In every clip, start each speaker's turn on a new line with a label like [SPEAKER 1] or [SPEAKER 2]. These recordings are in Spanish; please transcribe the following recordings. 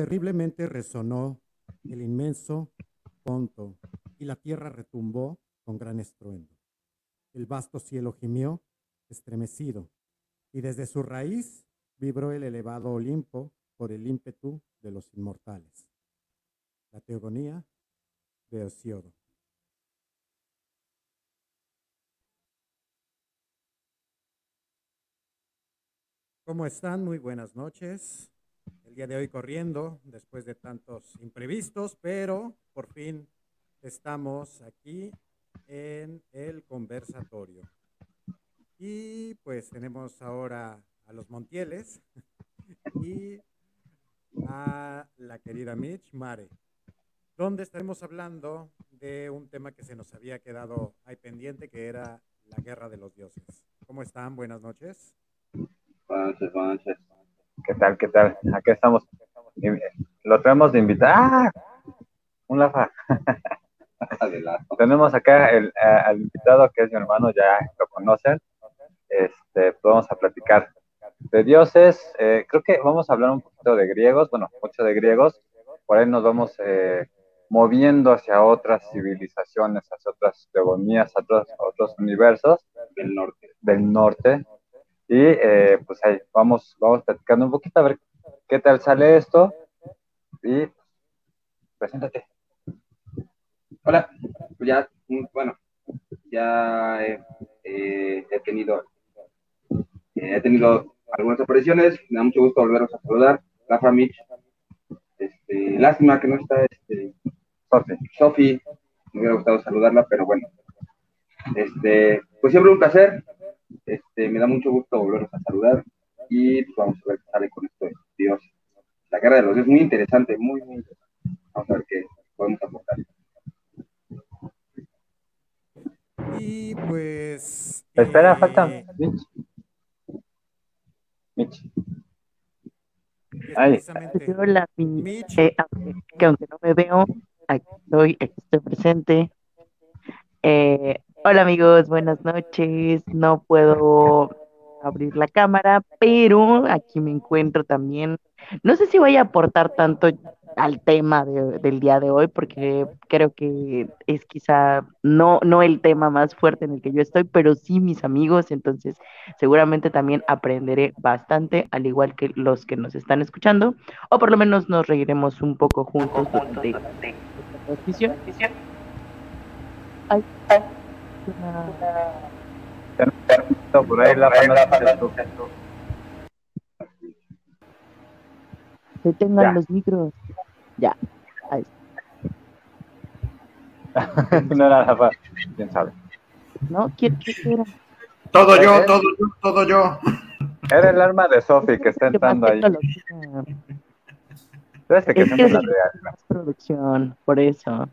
[SPEAKER 1] terriblemente resonó el inmenso ponto y la tierra retumbó con gran estruendo. El vasto cielo gimió, estremecido, y desde su raíz vibró el elevado Olimpo por el ímpetu de los inmortales. La teogonía de Hesiodo. ¿Cómo están? Muy buenas noches. El día de hoy corriendo, después de tantos imprevistos, pero por fin estamos aquí en el conversatorio. Y pues tenemos ahora a los Montieles y a la querida Mitch Mare, donde estaremos hablando de un tema que se nos había quedado ahí pendiente, que era la guerra de los dioses. ¿Cómo están? Buenas noches.
[SPEAKER 2] Buenas noches. ¿Qué tal? ¿Qué tal? Aquí estamos. Lo tenemos de invitar. ¡Ah! Un lafa. Tenemos acá el, eh, al invitado que es mi hermano, ya lo conocen. Este, vamos a platicar de dioses. Eh, creo que vamos a hablar un poquito de griegos, bueno, mucho de griegos. Por ahí nos vamos eh, moviendo hacia otras civilizaciones, hacia otras teogonías, a otros, otros universos del norte. Del norte y eh, pues ahí vamos, vamos platicando un poquito a ver qué tal sale esto. Y preséntate.
[SPEAKER 3] Hola, pues ya, mm, bueno, ya he, eh, he tenido eh, he tenido algunas apariciones, me da mucho gusto volveros a saludar. Rafa Mitch, este, lástima que no está este, Sofi. Sofi, me hubiera gustado saludarla, pero bueno. Este, pues siempre un placer, este, me da mucho gusto volverlos a saludar y pues, vamos a ver qué sale con esto de Dios. La guerra de los dioses es muy interesante, muy, muy interesante. Vamos a ver qué podemos aportar.
[SPEAKER 1] Y pues.
[SPEAKER 2] Espera, falta. Mitch.
[SPEAKER 4] Mitch. Ahí. Hola, Mitch. Eh, que aunque no me veo, aquí estoy, aquí estoy presente. Eh, Hola amigos, buenas noches. No puedo abrir la cámara, pero aquí me encuentro también. No sé si voy a aportar tanto al tema del día de hoy, porque creo que es quizá no, no el tema más fuerte en el que yo estoy, pero sí mis amigos, entonces seguramente también aprenderé bastante, al igual que los que nos están escuchando, o por lo menos nos reiremos un poco juntos durante esta transmisión.
[SPEAKER 2] Ay, ay. Por ahí la
[SPEAKER 4] Se tengan los micros. Ya. Ahí.
[SPEAKER 2] no era la quién sabe.
[SPEAKER 4] No, ¿quién, quién era?
[SPEAKER 1] Todo yo, todo yo, todo yo.
[SPEAKER 2] Era el arma de Sophie que está entrando ahí.
[SPEAKER 4] Es que es la producción, por eso.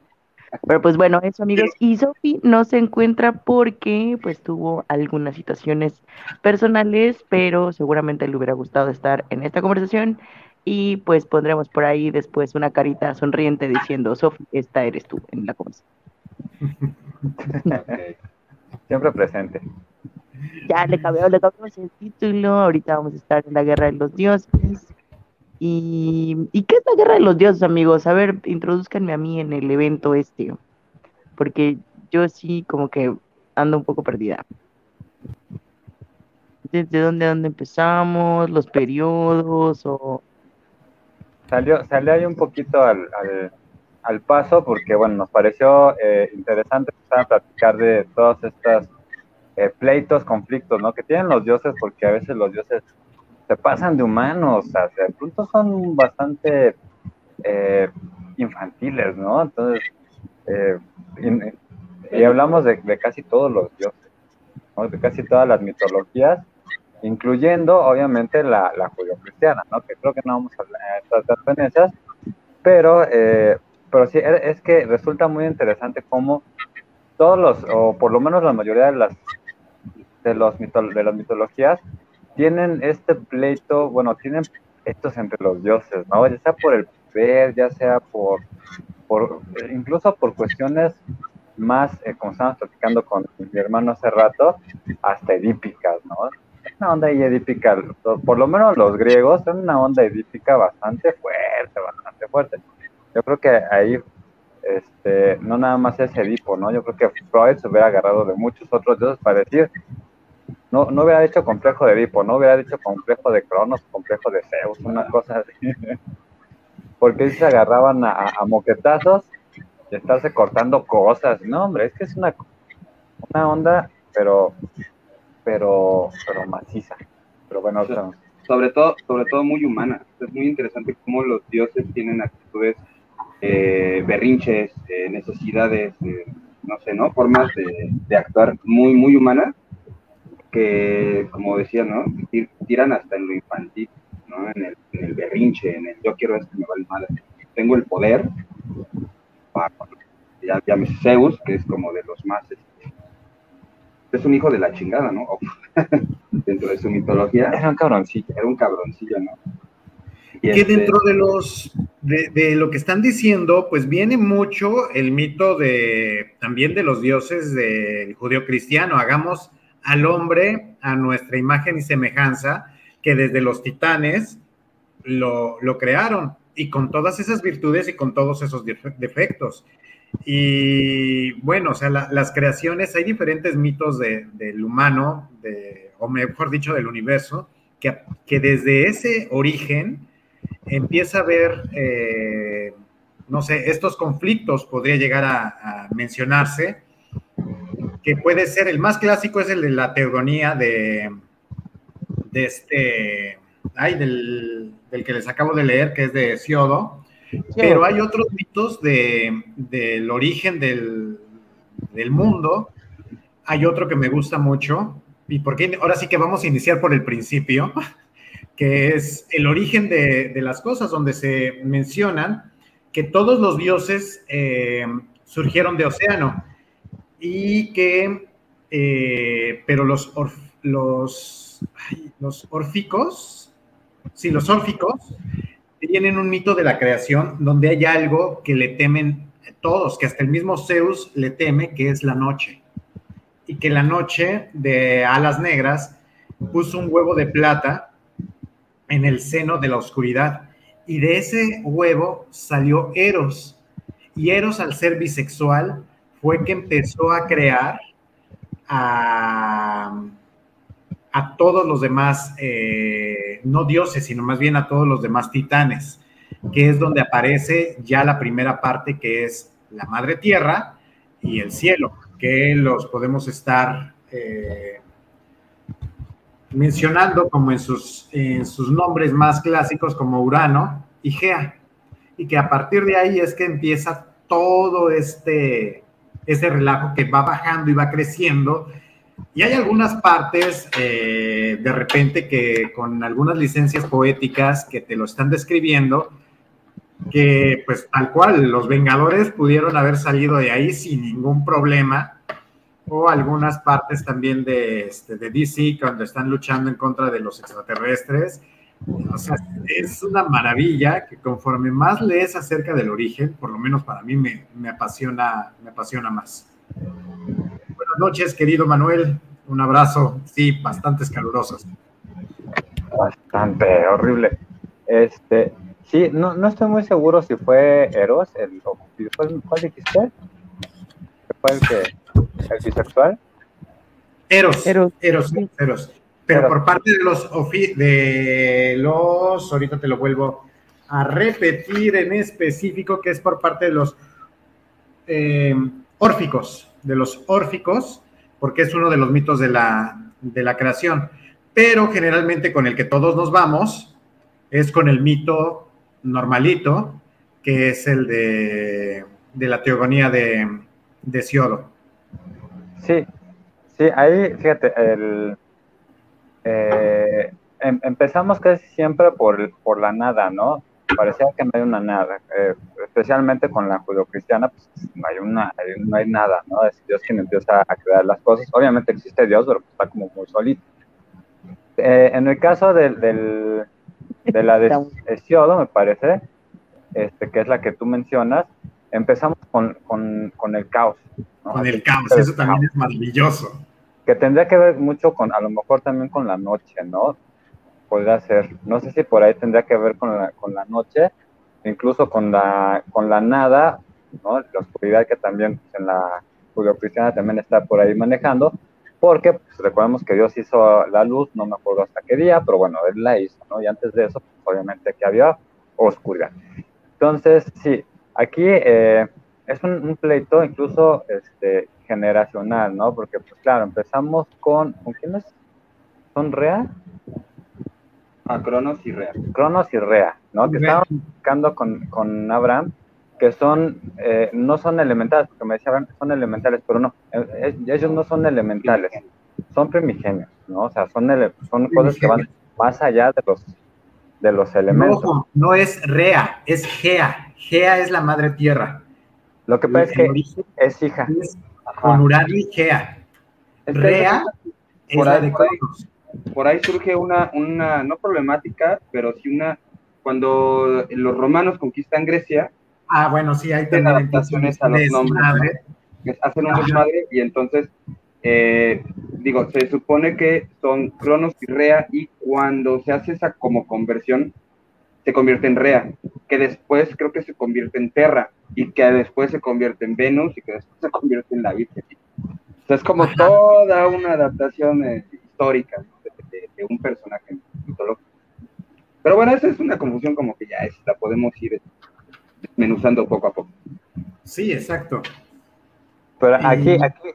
[SPEAKER 4] Pero pues bueno, eso amigos. Y Sofi no se encuentra porque pues tuvo algunas situaciones personales, pero seguramente le hubiera gustado estar en esta conversación. Y pues pondremos por ahí después una carita sonriente diciendo, Sofi, esta eres tú en la conversación.
[SPEAKER 2] Siempre presente.
[SPEAKER 4] Ya le cambiamos, le cambiamos el título. Ahorita vamos a estar en la guerra de los dioses. ¿Y, ¿Y qué es la guerra de los dioses, amigos? A ver, introduzcanme a mí en el evento este, porque yo sí como que ando un poco perdida. ¿Desde dónde, dónde empezamos? ¿Los periodos? o
[SPEAKER 2] Salió, salió ahí un poquito al, al, paso porque, bueno, nos pareció eh, interesante empezar a platicar de todos estos eh, pleitos, conflictos, ¿no? Que tienen los dioses porque a veces los dioses se pasan de humanos, o sea, de pronto son bastante eh, infantiles, ¿no? Entonces, eh, y, hablamos de, casi todos los dioses, de casi todas las mitologías, incluyendo obviamente la, la cristiana ¿no? Que creo que no vamos a tratar de esas, pero, eh, pero sí, es que resulta muy interesante cómo todos los, o por lo menos la mayoría de las de, los de las mitologías tienen este pleito, bueno, tienen estos entre los dioses, ¿no? Ya sea por el poder, ya sea por, por incluso por cuestiones más, eh, como estábamos platicando con mi hermano hace rato, hasta edípicas, ¿no? una onda edípica, por lo menos los griegos, son una onda edípica bastante fuerte, bastante fuerte. Yo creo que ahí este, no nada más es Edipo, ¿no? Yo creo que Freud se hubiera agarrado de muchos otros dioses para decir, no, no hubiera dicho complejo de Edipo, no hubiera dicho complejo de Cronos, complejo de Zeus, una cosa así. Porque se agarraban a, moquetazos y estarse cortando cosas. No, hombre, es que es una, una onda, pero, pero, pero maciza. Pero bueno,
[SPEAKER 3] sobre todo, sobre todo muy humana. Es muy interesante cómo los dioses tienen actitudes eh, berrinches, eh, necesidades, eh, no sé, ¿no? Formas de, actuar muy, muy humanas que, como decía, ¿no? Tiran hasta en lo infantil, ¿no? En el, berrinche, en el yo quiero esto, me vale madre. Tengo el poder, ya, ya me Zeus, que es como de los más... Este, es un hijo de la chingada, ¿no? Dentro de su mitología.
[SPEAKER 2] Era un cabroncillo.
[SPEAKER 3] Era un cabroncillo, ¿no?
[SPEAKER 1] Y que este dentro de los de, lo que están diciendo, pues viene mucho el mito de también de los dioses del judío cristiano. Hagamos al hombre a nuestra imagen y semejanza, que desde los titanes lo, crearon, y con todas esas virtudes y con todos esos defectos. Y bueno, o sea, las creaciones, hay diferentes mitos del humano, o mejor dicho, del universo, que, que desde ese origen empieza a ver, eh, no sé, estos conflictos podría llegar a, mencionarse, que puede ser, el más clásico es el de la teogonía de, de este, ay, del, que les acabo de leer, que es de Siodo, pero hay otros mitos de, del origen del, del mundo, hay otro que me gusta mucho, y porque ahora sí que vamos a iniciar por el principio, que es el origen de, las cosas, donde se mencionan que todos los dioses eh, surgieron de océano y que, eh, pero los, los, los órficos, sí, los órficos tienen un mito de la creación donde hay algo que le temen todos, que hasta el mismo Zeus le teme, que es la noche. Y que la noche de alas negras puso un huevo de plata en el seno de la oscuridad. Y de ese huevo salió Eros. Y Eros, al ser bisexual, fue que empezó a crear a, todos los demás, eh, no dioses, sino más bien a todos los demás titanes, que es donde aparece ya la primera parte, que es la madre tierra y el cielo, que los podemos estar eh, mencionando como en sus, en sus nombres más clásicos como Urano y Gea, y que a partir de ahí es que empieza todo este, este relajo que va bajando y va creciendo. Y hay algunas partes eh, de repente que con algunas licencias poéticas que te lo están describiendo, que pues tal cual los Vengadores pudieron haber salido de ahí sin ningún problema o algunas partes también de, este, de DC cuando están luchando en contra de los extraterrestres. O sea, es una maravilla que conforme más lees acerca del origen, por lo menos para mí me, me, apasiona, me apasiona más. Buenas noches, querido Manuel. Un abrazo, sí, bastante calurosos.
[SPEAKER 2] Bastante horrible. Este, sí, no, no estoy muy seguro si fue Eros, el, ¿cuál dijiste? ¿Fue el que el bisexual.
[SPEAKER 1] Eros, Eros, Eros, Pero por parte de los, de los, ahorita te lo vuelvo a repetir en específico, que es por parte de los eh, órficos, de los órficos, porque es uno de los mitos de la, de la creación. Pero generalmente con el que todos nos vamos es con el mito normalito, que es el de, de la teogonía de, de Siodo.
[SPEAKER 2] Sí, sí, ahí, fíjate, el, eh, em, empezamos casi siempre por, por la nada, ¿no? Parecía que no hay una nada, eh, especialmente con la judeocristiana, pues no hay, una, no hay nada, ¿no? Es Dios quien empieza a crear las cosas. Obviamente existe Dios, pero está como muy solito. Eh, en el caso del, del, de la de Hesiodo, me parece, este, que es la que tú mencionas, empezamos con, con, con el caos,
[SPEAKER 1] con el caos, eso también es maravilloso.
[SPEAKER 2] Que tendría que ver mucho con, a lo mejor también con la noche, ¿no? Podría ser, no sé si por ahí tendría que ver con la, con la noche, incluso con la, con la nada, ¿no? La oscuridad que también pues, en la judio-cristiana también está por ahí manejando, porque pues, recordemos que Dios hizo la luz, no me acuerdo hasta qué día, pero bueno, Él la hizo, ¿no? Y antes de eso, pues, obviamente que había oscuridad. Entonces, sí, aquí eh, es un, pleito incluso este, generacional, ¿no? Porque, pues claro, empezamos con, ¿con quiénes? ¿Son Rea?
[SPEAKER 3] A Cronos y Rea.
[SPEAKER 2] Cronos y Rea, ¿no? Que estaban buscando con, con Abraham, que son, eh, no son elementales, porque me decían, son elementales, pero no, eh, ellos no son elementales, son primigenios, ¿no? O sea, son, son cosas que van más allá de los, de los elementos. No,
[SPEAKER 1] no es Rea, es Gea. Gea es la madre tierra.
[SPEAKER 2] Lo que pasa es que es hija.
[SPEAKER 1] Con Urano y Gea. Rea
[SPEAKER 3] por ahí, por ahí surge una, una, no problemática, pero sí una, cuando los romanos conquistan Grecia.
[SPEAKER 1] Ah, bueno, sí, hay
[SPEAKER 3] también adaptaciones a los nombres. Hacen un desmadre y entonces, eh, digo, se supone que son Cronos y Rea y cuando se hace esa como conversión, se convierte en Rea, que después creo que se convierte en Terra y que después se convierte en Venus y que después se convierte en la Virgen. O sea, es como toda una adaptación eh, histórica de, un personaje mitológico. Pero bueno, esa es una confusión como que ya es, la podemos ir desmenuzando poco a poco.
[SPEAKER 1] Sí, exacto.
[SPEAKER 2] Pero aquí, aquí.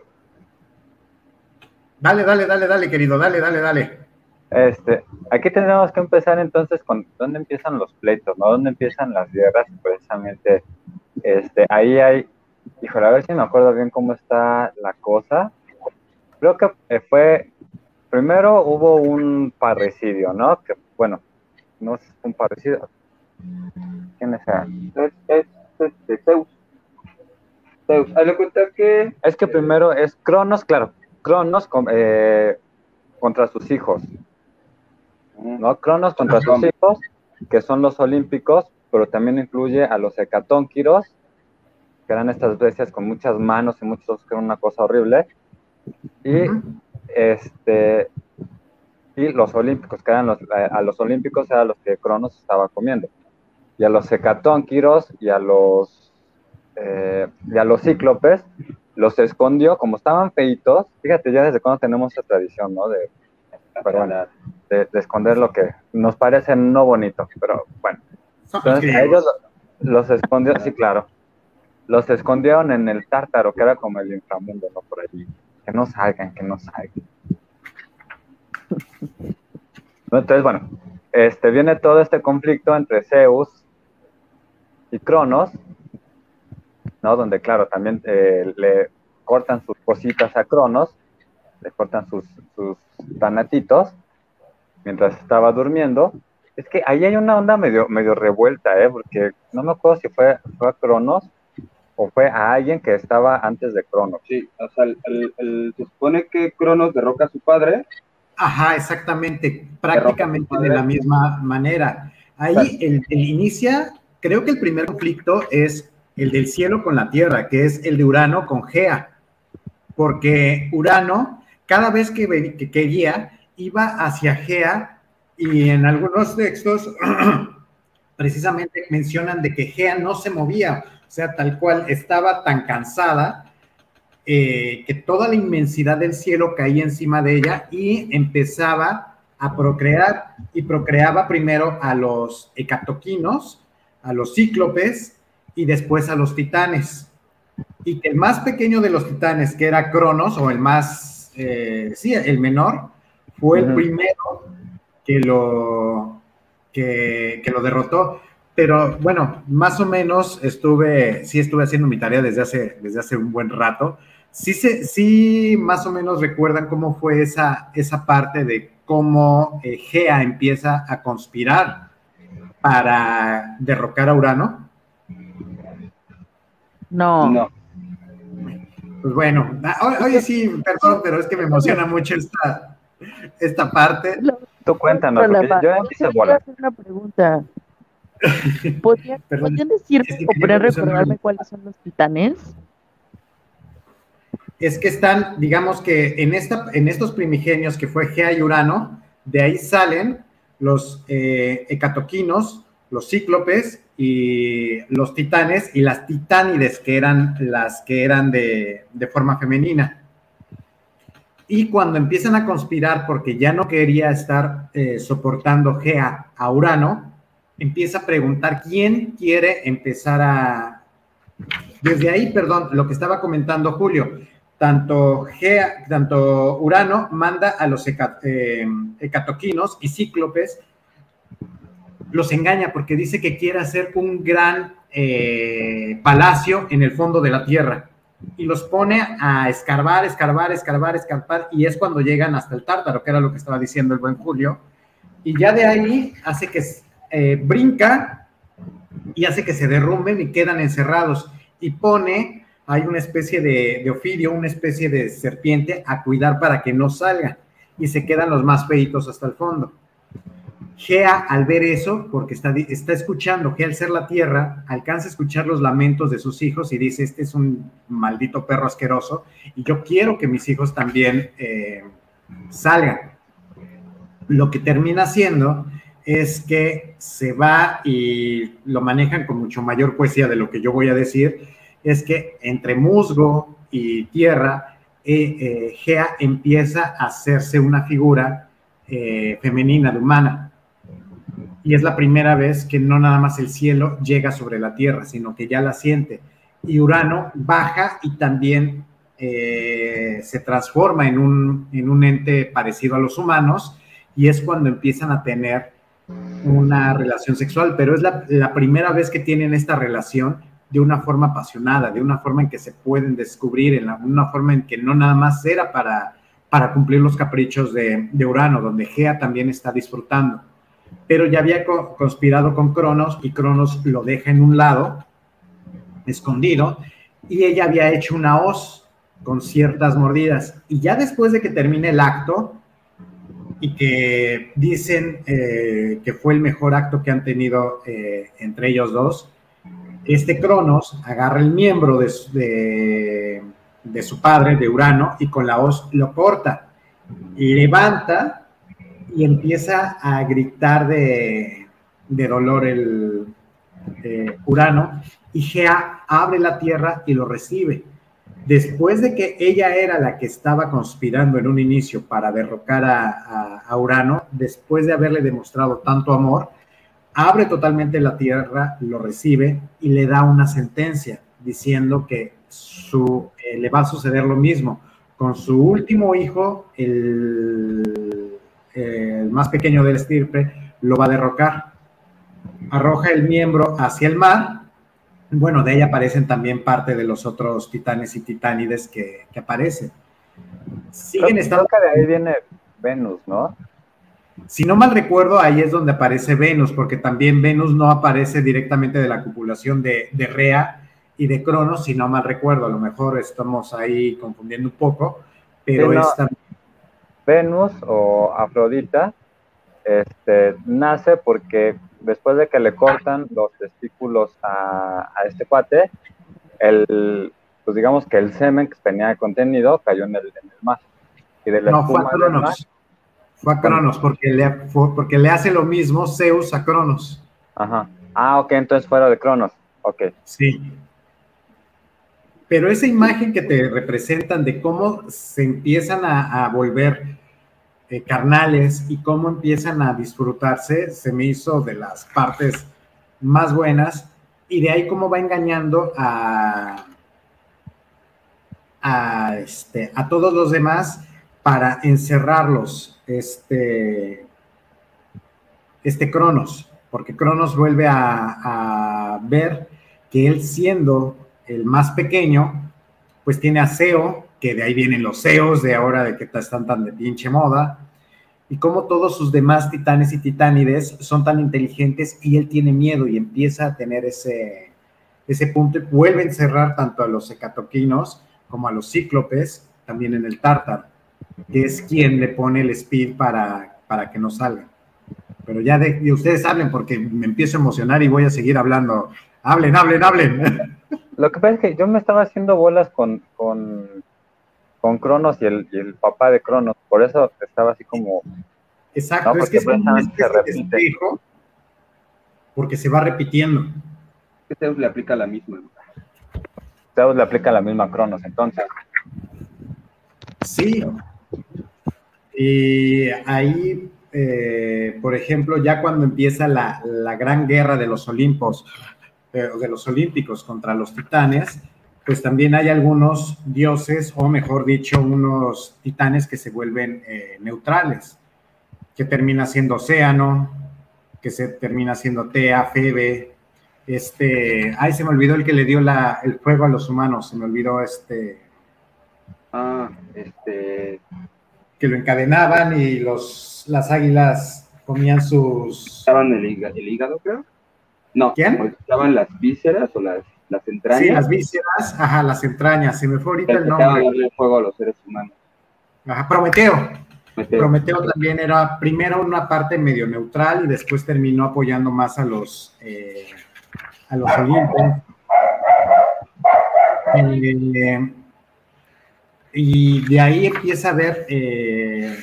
[SPEAKER 1] Dale, dale, dale, dale, querido, dale, dale, dale.
[SPEAKER 2] Este, aquí tenemos que empezar entonces con dónde empiezan los pleitos, ¿no? ¿Dónde empiezan las guerras? Precisamente, este, ahí hay, híjole, a ver si me acuerdo bien cómo está la cosa. Creo que eh, fue, primero hubo un parricidio, ¿no? Que, bueno, no es un parricidio. ¿Quién es?
[SPEAKER 3] Es, es, este, Zeus. Zeus, ahí le cuenta que...
[SPEAKER 2] Es que primero es Cronos, claro, Cronos eh, contra sus hijos. ¿No? Cronos contra sus hijos, que son los olímpicos, pero también incluye a los hecatónquiros, que eran estas bestias con muchas manos y muchos que eran una cosa horrible. Y este y los olímpicos, que eran los, a los olímpicos eran los que Cronos estaba comiendo. Y a los hecatónquiros y a los eh, y a los cíclopes los escondió, como estaban feitos, fíjate ya desde cuando tenemos esa tradición, ¿no? De, de, esconder lo que nos parece no bonito, pero bueno. Entonces a ellos los, escondió, sí, claro. Los escondieron en el tártaro, que era como el inframundo, ¿no? Por allí. Que no salgan, que no salgan. Entonces, bueno, este, viene todo este conflicto entre Zeus y Cronos, ¿no? Donde, claro, también eh, le cortan sus cositas a Cronos, le cortan sus, sus tanatitos, mientras estaba durmiendo. Es que ahí hay una onda medio, medio revuelta, ¿eh? Porque no me acuerdo si fue, fue a Cronos o fue a alguien que estaba antes de Cronos.
[SPEAKER 3] Sí, o sea, el, se supone que Cronos derroca a su padre.
[SPEAKER 1] Ajá, exactamente, prácticamente de la misma manera. Ahí el, el, inicia, creo que el primer conflicto es el del cielo con la tierra, que es el de Urano con Gea, porque Urano, cada vez que, que quería, iba hacia Gea y en algunos textos precisamente mencionan de que Gea no se movía, o sea, tal cual estaba tan cansada eh, que toda la inmensidad del cielo caía encima de ella y empezaba a procrear y procreaba primero a los hecatoquinos, a los cíclopes y después a los titanes. Y que el más pequeño de los titanes, que era Cronos, o el más, eh, sí, el menor, fue el primero que lo, que, lo derrotó. Pero bueno, más o menos estuve, sí estuve haciendo mi tarea desde hace, desde hace un buen rato. Sí, se, sí, más o menos recuerdan cómo fue esa, esa parte de cómo eh, Gea empieza a conspirar para derrocar a Urano.
[SPEAKER 4] No. No.
[SPEAKER 1] Pues bueno, ah, oye sí, perdón, pero es que me emociona mucho esta, esta parte.
[SPEAKER 2] Tú cuéntanos, porque yo
[SPEAKER 4] empiezo a hacer una pregunta. ¿Podrían, decirme o poder recordarme cuáles son los titanes?
[SPEAKER 1] es que están, digamos que en, esta, en estos primigenios que fue Gea y Urano, de ahí salen los eh, hecatoquinos, los cíclopes y los titanes y las titánides, que eran las que eran de, forma femenina. Y cuando empiezan a conspirar porque ya no quería estar eh, soportando Gea a Urano, empieza a preguntar quién quiere empezar a... Desde ahí, perdón, lo que estaba comentando Julio, tanto, Gea, tanto Urano manda a los eh, hecatoquinos y cíclopes los engaña porque dice que quiere hacer un gran eh, palacio en el fondo de la tierra. Y los pone a escarbar, escarbar, escarbar, escarbar y es cuando llegan hasta el tártaro, que era lo que estaba diciendo el buen Julio, y ya de ahí hace que eh, brinca y hace que se derrumben y quedan encerrados. Y pone, hay una especie de, de ofidio, una especie de serpiente a cuidar para que no salga. Y se quedan los más feitos hasta el fondo. Gea, al ver eso, porque está, escuchando, que al ser la tierra, alcanza a escuchar los lamentos de sus hijos y dice, este es un maldito perro asqueroso y yo quiero que mis hijos también eh, salgan. Lo que termina haciendo es que se va y lo manejan con mucho mayor poesía de lo que yo voy a decir, es que entre musgo y tierra, eh, eh, Gea empieza a hacerse una figura femenina, de humana y es la primera vez que no nada más el cielo llega sobre la Tierra, sino que ya la siente. Y Urano baja y también eh, se transforma en un, en un ente parecido a los humanos y es cuando empiezan a tener una relación sexual, pero es la, la, primera vez que tienen esta relación de una forma apasionada, de una forma en que se pueden descubrir, en una forma en que no nada más era para, para cumplir los caprichos de, de Urano, donde Gea también está disfrutando pero ya había conspirado con Cronos y Cronos lo deja en un lado, escondido, y ella había hecho una hoz con ciertas mordidas. Y ya después de que termine el acto, y que dicen eh, que fue el mejor acto que han tenido eh, entre ellos dos, este Cronos agarra el miembro de, de su padre, de Urano, y con la hoz lo corta, levanta y empieza a gritar de, dolor el Urano y Gea abre la tierra y lo recibe. Después de que ella era la que estaba conspirando en un inicio para derrocar a, Urano, después de haberle demostrado tanto amor, abre totalmente la tierra, lo recibe y le da una sentencia diciendo que su, eh, le va a suceder lo mismo con su último hijo, el el más pequeño del estirpe, lo va a derrocar. Arroja el miembro hacia el mar. Bueno, de ahí aparecen también parte de los otros titanes y titánides que, aparecen.
[SPEAKER 2] Siguen estando. de ahí viene Venus, ¿no?
[SPEAKER 1] Si no mal recuerdo, ahí es donde aparece Venus, porque también Venus no aparece directamente de la copulación de, Rea y de Cronos, si no mal recuerdo. A lo mejor estamos ahí confundiendo un poco, pero es también
[SPEAKER 2] Venus o Afrodita este, nace porque después de que le cortan los testículos a, este cuate, el, pues digamos que el semen que tenía contenido cayó en el, mar.
[SPEAKER 1] Y no, fue a Cronos. fue a Cronos porque le, porque le hace lo mismo Zeus a Cronos.
[SPEAKER 2] Ajá. Ah, ok, entonces fuera de Cronos. Ok.
[SPEAKER 1] Sí. Pero esa imagen que te representan de cómo se empiezan a, volver eh, carnales y cómo empiezan a disfrutarse, se me hizo de las partes más buenas. Y de ahí cómo va engañando a, a, este, a todos los demás para encerrarlos, este, este Cronos, porque Cronos vuelve a, a ver que él siendo el más pequeño, pues tiene a SEO, que de ahí vienen los SEOs de ahora de que están tan de pinche moda, y como todos sus demás titanes y titánides son tan inteligentes y él tiene miedo y empieza a tener ese, ese punto y vuelve a encerrar tanto a los hecatoquinos como a los cíclopes, también en el tártaro, que es quien le pone el speed para, para que no salga. Pero ya de, ustedes hablen porque me empiezo a emocionar y voy a seguir hablando. Hablen, hablen, hablen.
[SPEAKER 2] Lo que pasa es que yo me estaba haciendo bolas con, con con Cronos y el, y el papá de Cronos. Por eso estaba así como.
[SPEAKER 1] Exacto, es que es un se porque se va repitiendo.
[SPEAKER 3] Zeus le aplica la misma.
[SPEAKER 2] Zeus le aplica la misma a Cronos, entonces.
[SPEAKER 1] Sí. Y ahí, eh, por ejemplo, ya cuando empieza la, la gran guerra de los Olimpos, eh, de los Olímpicos contra los titanes, pues también hay algunos dioses, o mejor dicho, unos titanes que se vuelven eh, neutrales, que termina siendo Océano, que se termina siendo Tea, Febe, este, ay, se me olvidó el que le dio la, el fuego a los humanos, se me olvidó este.
[SPEAKER 3] Ah, este.
[SPEAKER 1] Que lo encadenaban y los, las águilas comían sus.
[SPEAKER 3] ¿Estaban el, hígado, creo? No.
[SPEAKER 1] ¿Quién?
[SPEAKER 3] ¿Estaban las vísceras o las las entrañas. Sí,
[SPEAKER 1] las vísceras, ajá, las entrañas. Se me fue ahorita el nombre.
[SPEAKER 3] el fuego a los seres humanos.
[SPEAKER 1] Ajá, Prometeo. Prometeo. también era primero una parte medio neutral y después terminó apoyando más a los eh, a los Olimpos. Eh, y de ahí empieza a ver eh,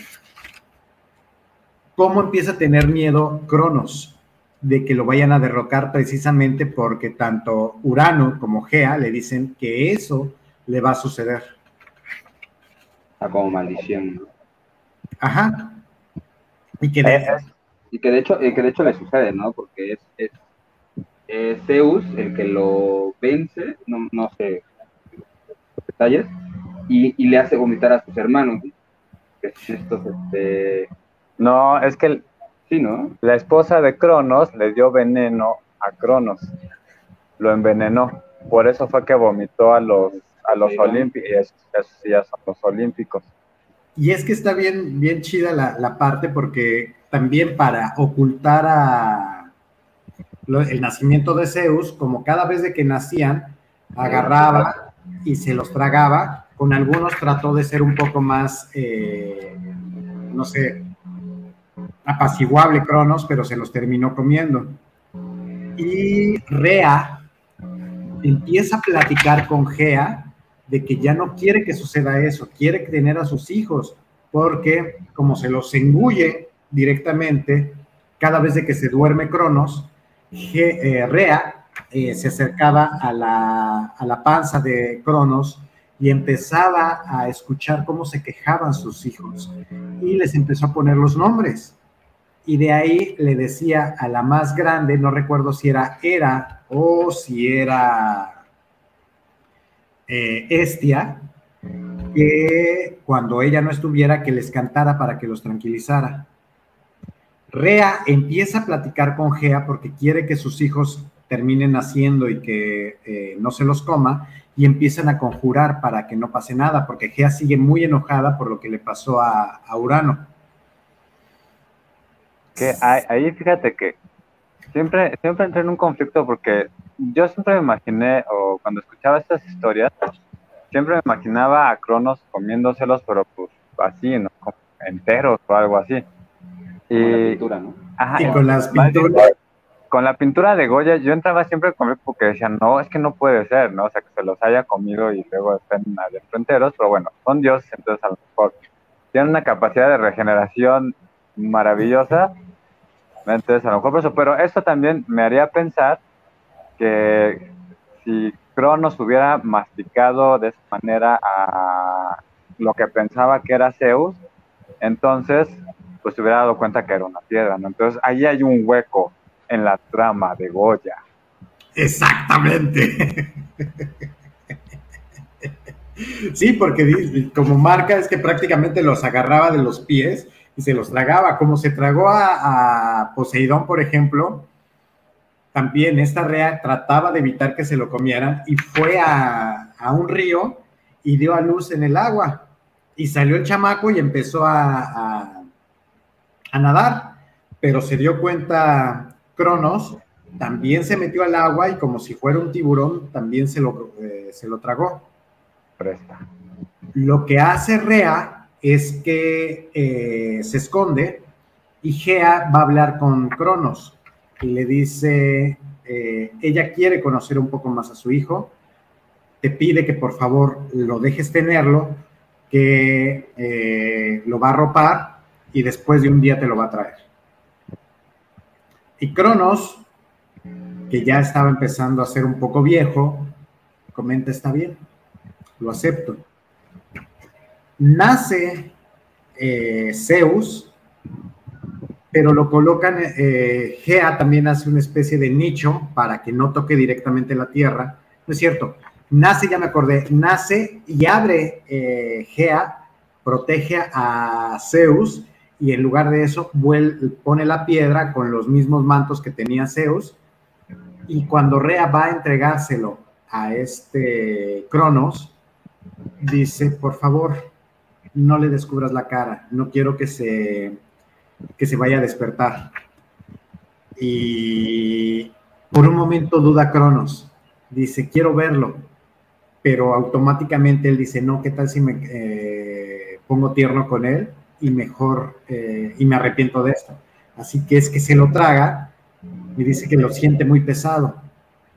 [SPEAKER 1] cómo empieza a tener miedo Cronos de que lo vayan a derrocar precisamente porque tanto Urano como Gea le dicen que eso le va a suceder.
[SPEAKER 3] Ah, como maldición.
[SPEAKER 1] Ajá.
[SPEAKER 3] Y que, de, eh, y que de hecho, que de hecho le sucede, ¿no? Porque es, Zeus el que lo vence, no, no sé detalles, y, le hace vomitar a sus hermanos. este...
[SPEAKER 2] No, es que
[SPEAKER 3] Sí, ¿no?
[SPEAKER 2] La esposa de Cronos le dio veneno a Cronos. Lo envenenó. Por eso fue que vomitó a los, a los olímpicos. Y son los olímpicos.
[SPEAKER 1] Y es que está bien, bien chida la, parte porque también para ocultar a el nacimiento de Zeus, como cada vez de que nacían, agarraba y se los tragaba, con algunos trató de ser un poco más, eh, no sé, apaciguable Cronos, pero se los terminó comiendo. Y Rea empieza a platicar con Gea de que ya no quiere que suceda eso, quiere tener a sus hijos, porque como se los engulle directamente, cada vez que se duerme Cronos, eh, Rea eh, se acercaba a la, a la panza de Cronos y empezaba a escuchar cómo se quejaban sus hijos y les empezó a poner los nombres y de ahí le decía a la más grande, no recuerdo si era Era o si era eh, Estia, que cuando ella no estuviera, que les cantara para que los tranquilizara. Rea empieza a platicar con Gea porque quiere que sus hijos terminen naciendo y que eh, no se los coma y empiezan a conjurar para que no pase nada, porque Gea sigue muy enojada por lo que le pasó a Urano
[SPEAKER 2] que ahí fíjate que siempre, siempre entré en un conflicto porque yo siempre me imaginé, o cuando escuchaba estas historias, siempre me imaginaba a Cronos comiéndoselos, pero pues así, ¿no? enteros o algo así.
[SPEAKER 3] Y, con la pintura, ¿no?
[SPEAKER 1] Ajá, y con las pinturas.
[SPEAKER 2] Con la pintura de Goya, yo entraba siempre con porque decían, no, es que no puede ser, ¿no? O sea, que se los haya comido y luego estén adentro enteros, pero bueno, son dioses, entonces a lo mejor tienen una capacidad de regeneración maravillosa entonces, a lo mejor por eso, pero esto también me haría pensar que si Cronos hubiera masticado de esa manera a lo que pensaba que era Zeus, entonces pues se hubiera dado cuenta que era una piedra. Entonces ahí hay un hueco en la trama de Goya.
[SPEAKER 1] Exactamente. Sí, porque como marca es que prácticamente los agarraba de los pies y se los tragaba, como se tragó a, Poseidón, por ejemplo, también esta rea trataba de evitar que se lo comieran y fue a, un río y dio a luz en el agua. Y salió el chamaco y empezó a, a, nadar, pero se dio cuenta Cronos, también se metió al agua y como si fuera un tiburón, también se lo, eh, se lo tragó.
[SPEAKER 2] Presta.
[SPEAKER 1] Lo que hace Rea es que eh, se esconde y Gea va a hablar con Cronos y le dice, eh, ella quiere conocer un poco más a su hijo, te pide que por favor lo dejes tenerlo que eh, lo va a ropar y después de un día te lo va a traer. Y Cronos, que ya estaba empezando a ser un poco viejo, comenta, está bien, lo acepto. Nace eh, Zeus, pero lo colocan, eh, Gea también hace una especie de nicho para que no toque directamente la tierra. No es cierto, nace, ya me acordé, nace y abre eh, Gea, protege a Zeus y en lugar de eso pone la piedra con los mismos mantos que tenía Zeus. Y cuando Rea va a entregárselo a este Cronos, dice, por favor, no le descubras la cara, no quiero que se, que se vaya a despertar. Y por un momento duda Cronos, dice, quiero verlo, pero automáticamente él dice, no, ¿qué tal si me eh, pongo tierno con él y mejor, eh, y me arrepiento de esto? Así que es que se lo traga y dice que lo siente muy pesado,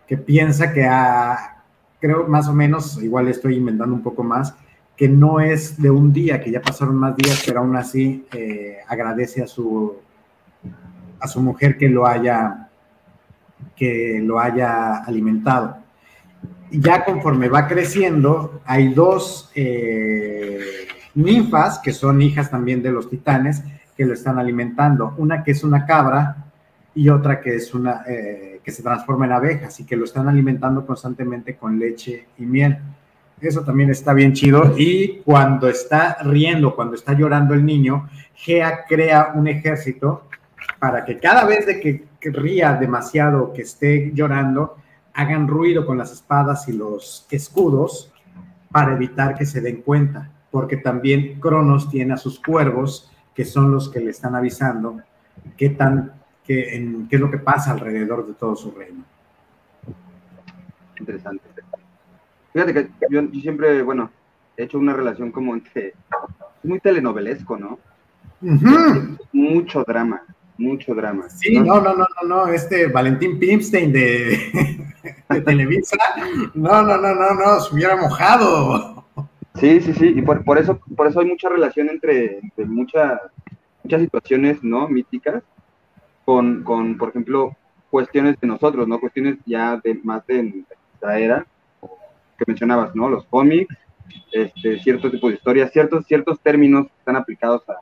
[SPEAKER 1] que piensa que a, creo más o menos, igual estoy inventando un poco más, que no es de un día, que ya pasaron más días, pero aún así eh, agradece a su, a su mujer que lo haya, que lo haya alimentado. Y ya conforme va creciendo, hay dos eh, ninfas, que son hijas también de los titanes, que lo están alimentando. Una que es una cabra y otra que es una eh, que se transforma en abejas y que lo están alimentando constantemente con leche y miel. Eso también está bien chido. Y cuando está riendo, cuando está llorando el niño, Gea crea un ejército para que cada vez de que, ría demasiado, que esté llorando, hagan ruido con las espadas y los escudos para evitar que se den cuenta. Porque también Cronos tiene a sus cuervos, que son los que le están avisando qué, tan, qué, qué es lo que pasa alrededor de todo su reino.
[SPEAKER 3] Interesante. Fíjate que yo, siempre, bueno, he hecho una relación como entre. Muy telenovelesco, ¿no? Mucho drama, mucho drama.
[SPEAKER 1] Sí, no, no, no, no, no, este Valentín Pimstein de, Televisa, no, no, no, no, no, se hubiera mojado.
[SPEAKER 3] Sí, sí, sí, y por, eso, por eso hay mucha relación entre, muchas, muchas situaciones, ¿no? Míticas, con, con, por ejemplo, cuestiones de nosotros, ¿no? Cuestiones ya de más de nuestra era, mencionabas, ¿no? Los cómics, este, cierto tipo de historias, ciertos, ciertos términos que están aplicados a,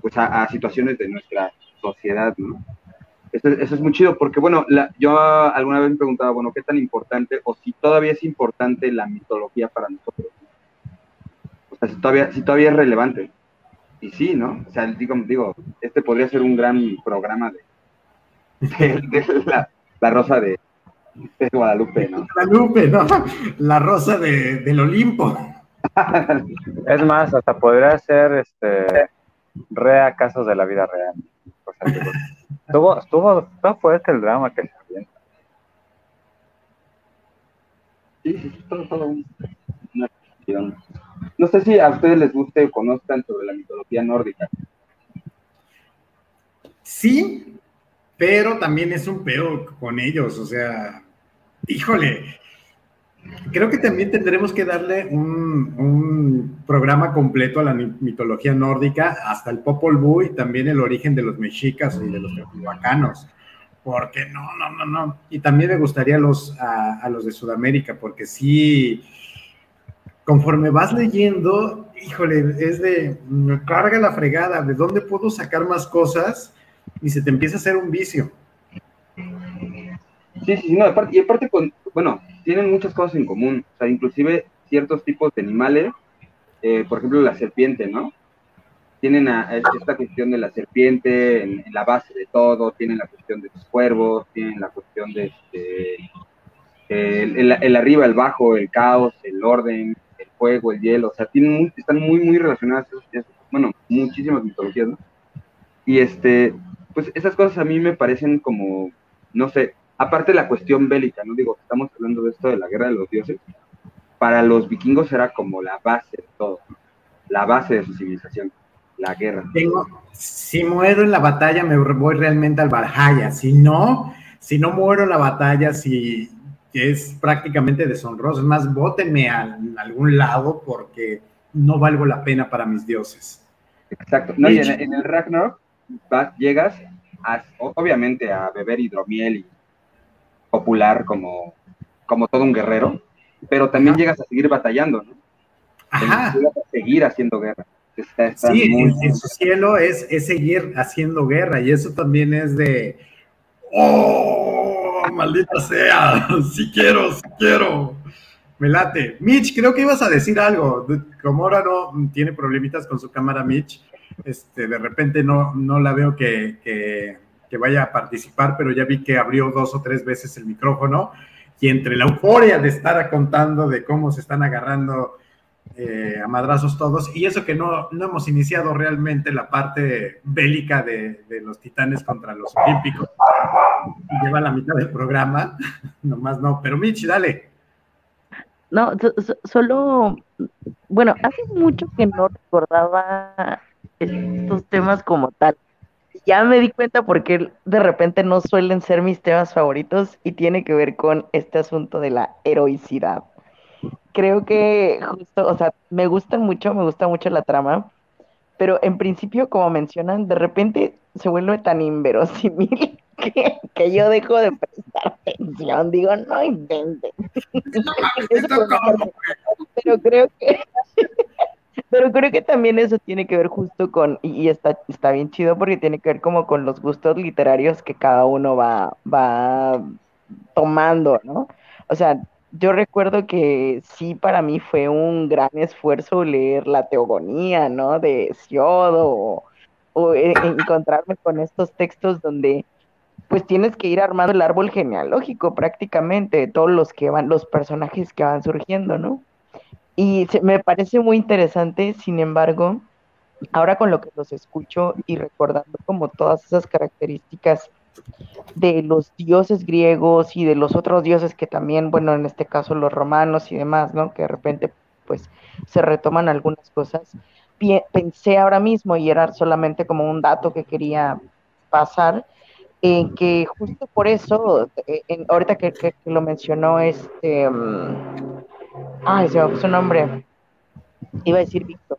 [SPEAKER 3] pues a, situaciones de nuestra sociedad, ¿no? Eso, es muy chido porque, bueno, yo alguna vez me preguntaba, bueno, ¿qué tan importante o si todavía es importante la mitología para nosotros? O sea, si todavía, si todavía es relevante. Y sí, ¿no? O sea, digo, digo este podría ser un gran programa de, la, Rosa de, es Guadalupe, ¿no?
[SPEAKER 1] Guadalupe, ¿no? La rosa de, del Olimpo.
[SPEAKER 2] Es más, hasta podría ser este rea casos de la vida real. estuvo, estuvo, fuerte el drama que se
[SPEAKER 3] Sí, sí, todo, todo una No sé si a ustedes les guste o conozcan sobre la mitología nórdica.
[SPEAKER 1] Sí, pero también es un pedo con ellos, o sea, híjole, creo que también tendremos que darle un, programa completo a la mitología nórdica, hasta el Popol Vuh y también el origen de los mexicas y de los teotihuacanos, porque no, no, no, no. Y también me gustaría los, a, a los de Sudamérica, porque sí, conforme vas leyendo, híjole, es de, me carga la fregada, ¿de dónde puedo sacar más cosas? Y se te empieza a hacer un vicio.
[SPEAKER 3] Sí, sí, no, aparte, y aparte, con, bueno, tienen muchas cosas en común, o sea, inclusive ciertos tipos de animales, eh, por ejemplo, la serpiente, ¿no? Tienen esta cuestión de la serpiente en, la base de todo, tienen la cuestión de los cuervos, tienen la cuestión de este, el, arriba, el bajo, el caos, el orden, el fuego, el hielo, o sea, tienen están muy, muy relacionadas, bueno, muchísimas mitologías, ¿no? Y este, pues esas cosas a mí me parecen como, no sé, aparte la cuestión bélica, ¿no? Digo, estamos hablando de esto de la guerra de los dioses, para los vikingos era como la base de todo, la base de su civilización, la guerra.
[SPEAKER 1] si muero en la batalla, me voy realmente al Valhalla, si no, si no muero en la batalla, si es prácticamente deshonroso, es más, bótenme a, algún lado porque no valgo la pena para mis dioses.
[SPEAKER 3] Exacto. No, y en, el Ragnarok vas, llegas obviamente a beber hidromiel y popular como, como todo un guerrero, pero también llegas a seguir batallando, ¿no? Llegas a seguir haciendo guerra.
[SPEAKER 1] sí, en, su cielo es, es seguir haciendo guerra y eso también es de, ¡oh, maldita sea! Sí quiero, sí quiero. Me late. Mitch, creo que ibas a decir algo. Como ahora no tiene problemitas con su cámara, Mitch, este, de repente no, no la veo que, que, vaya a participar, pero ya vi que abrió dos o tres veces el micrófono y entre la euforia de estar contando de cómo se están agarrando eh, a madrazos todos, y eso que no, no hemos iniciado realmente la parte bélica de, de los titanes contra los olímpicos. Lleva la mitad del programa, nomás no, pero Mitch, dale.
[SPEAKER 4] No, solo, bueno, hace mucho que no recordaba estos temas como tal. Ya me di cuenta porque de repente no suelen ser mis temas favoritos y tiene que ver con este asunto de la heroicidad. Creo que justo, o sea, me gustan mucho, me gusta mucho la trama, pero en principio, como mencionan, de repente se vuelve tan inverosímil que, que yo dejo de prestar atención. Digo, no inventen. pero creo que pero creo que también eso tiene que ver justo con, y, está, está bien chido porque tiene que ver como con los gustos literarios que cada uno va, va tomando, ¿no? O sea, yo recuerdo que sí, para mí fue un gran esfuerzo leer la teogonía, ¿no? De Siodo, o, e, encontrarme con estos textos donde pues tienes que ir armando el árbol genealógico prácticamente, todos los que van, los personajes que van surgiendo, ¿no? Y me parece muy interesante, sin embargo, ahora con lo que los escucho y recordando como todas esas características de los dioses griegos y de los otros dioses que también, bueno, en este caso los romanos y demás, ¿no? Que de repente pues se retoman algunas cosas. Pensé ahora mismo, y era solamente como un dato que quería pasar, que justo por eso, eh, ahorita que, que, lo mencionó este, mm, Ay, se su nombre. Iba a decir Víctor.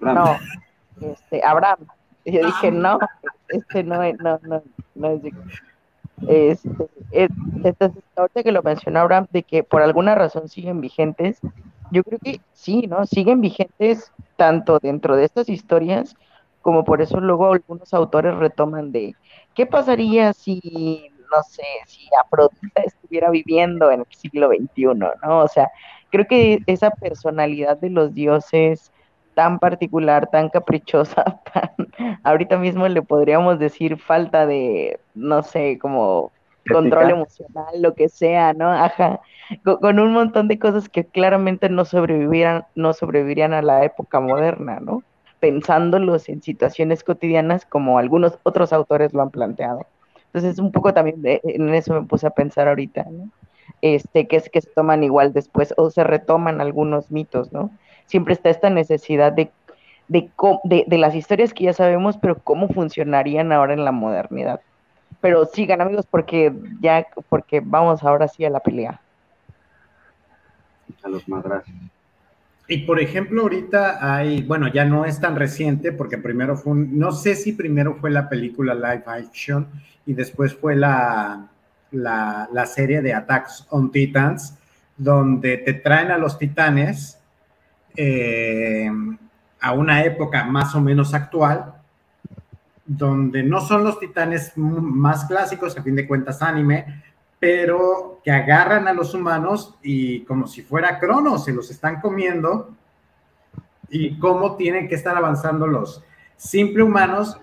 [SPEAKER 4] No, este, Abraham. Y yo dije, no, este no es, no, no, no es Víctor. Este, entonces, ahorita que lo mencionó Abraham, de que por alguna razón siguen vigentes, yo creo que sí, ¿no? Siguen vigentes tanto dentro de estas historias, como por eso luego algunos autores retoman de, ¿qué pasaría si no sé, si Afrodita estuviera viviendo en el siglo XXI, ¿no? O sea, creo que esa personalidad de los dioses tan particular, tan caprichosa, tan, ahorita mismo le podríamos decir falta de, no sé, como control emocional, lo que sea, ¿no? Ajá, con, un montón de cosas que claramente no sobrevivirían, no sobrevivirían a la época moderna, ¿no? Pensándolos en situaciones cotidianas como algunos otros autores lo han planteado. Entonces, un poco también en eso me puse a pensar ahorita, ¿no? Este, que es que se toman igual después o se retoman algunos mitos, ¿no? Siempre está esta necesidad de, de, de, las historias que ya sabemos, pero cómo funcionarían ahora en la modernidad. Pero sigan amigos porque ya, porque vamos ahora sí a la pelea.
[SPEAKER 3] A los madrazos.
[SPEAKER 1] Y por ejemplo, ahorita hay, bueno, ya no es tan reciente porque primero fue un, no sé si primero fue la película live action y después fue la, la, serie de Attacks on Titans, donde te traen a los titanes eh, a una época más o menos actual, donde no son los titanes más clásicos, a fin de cuentas anime, pero que agarran a los humanos y como si fuera crono, se los están comiendo. Y cómo tienen que estar avanzando los simple humanos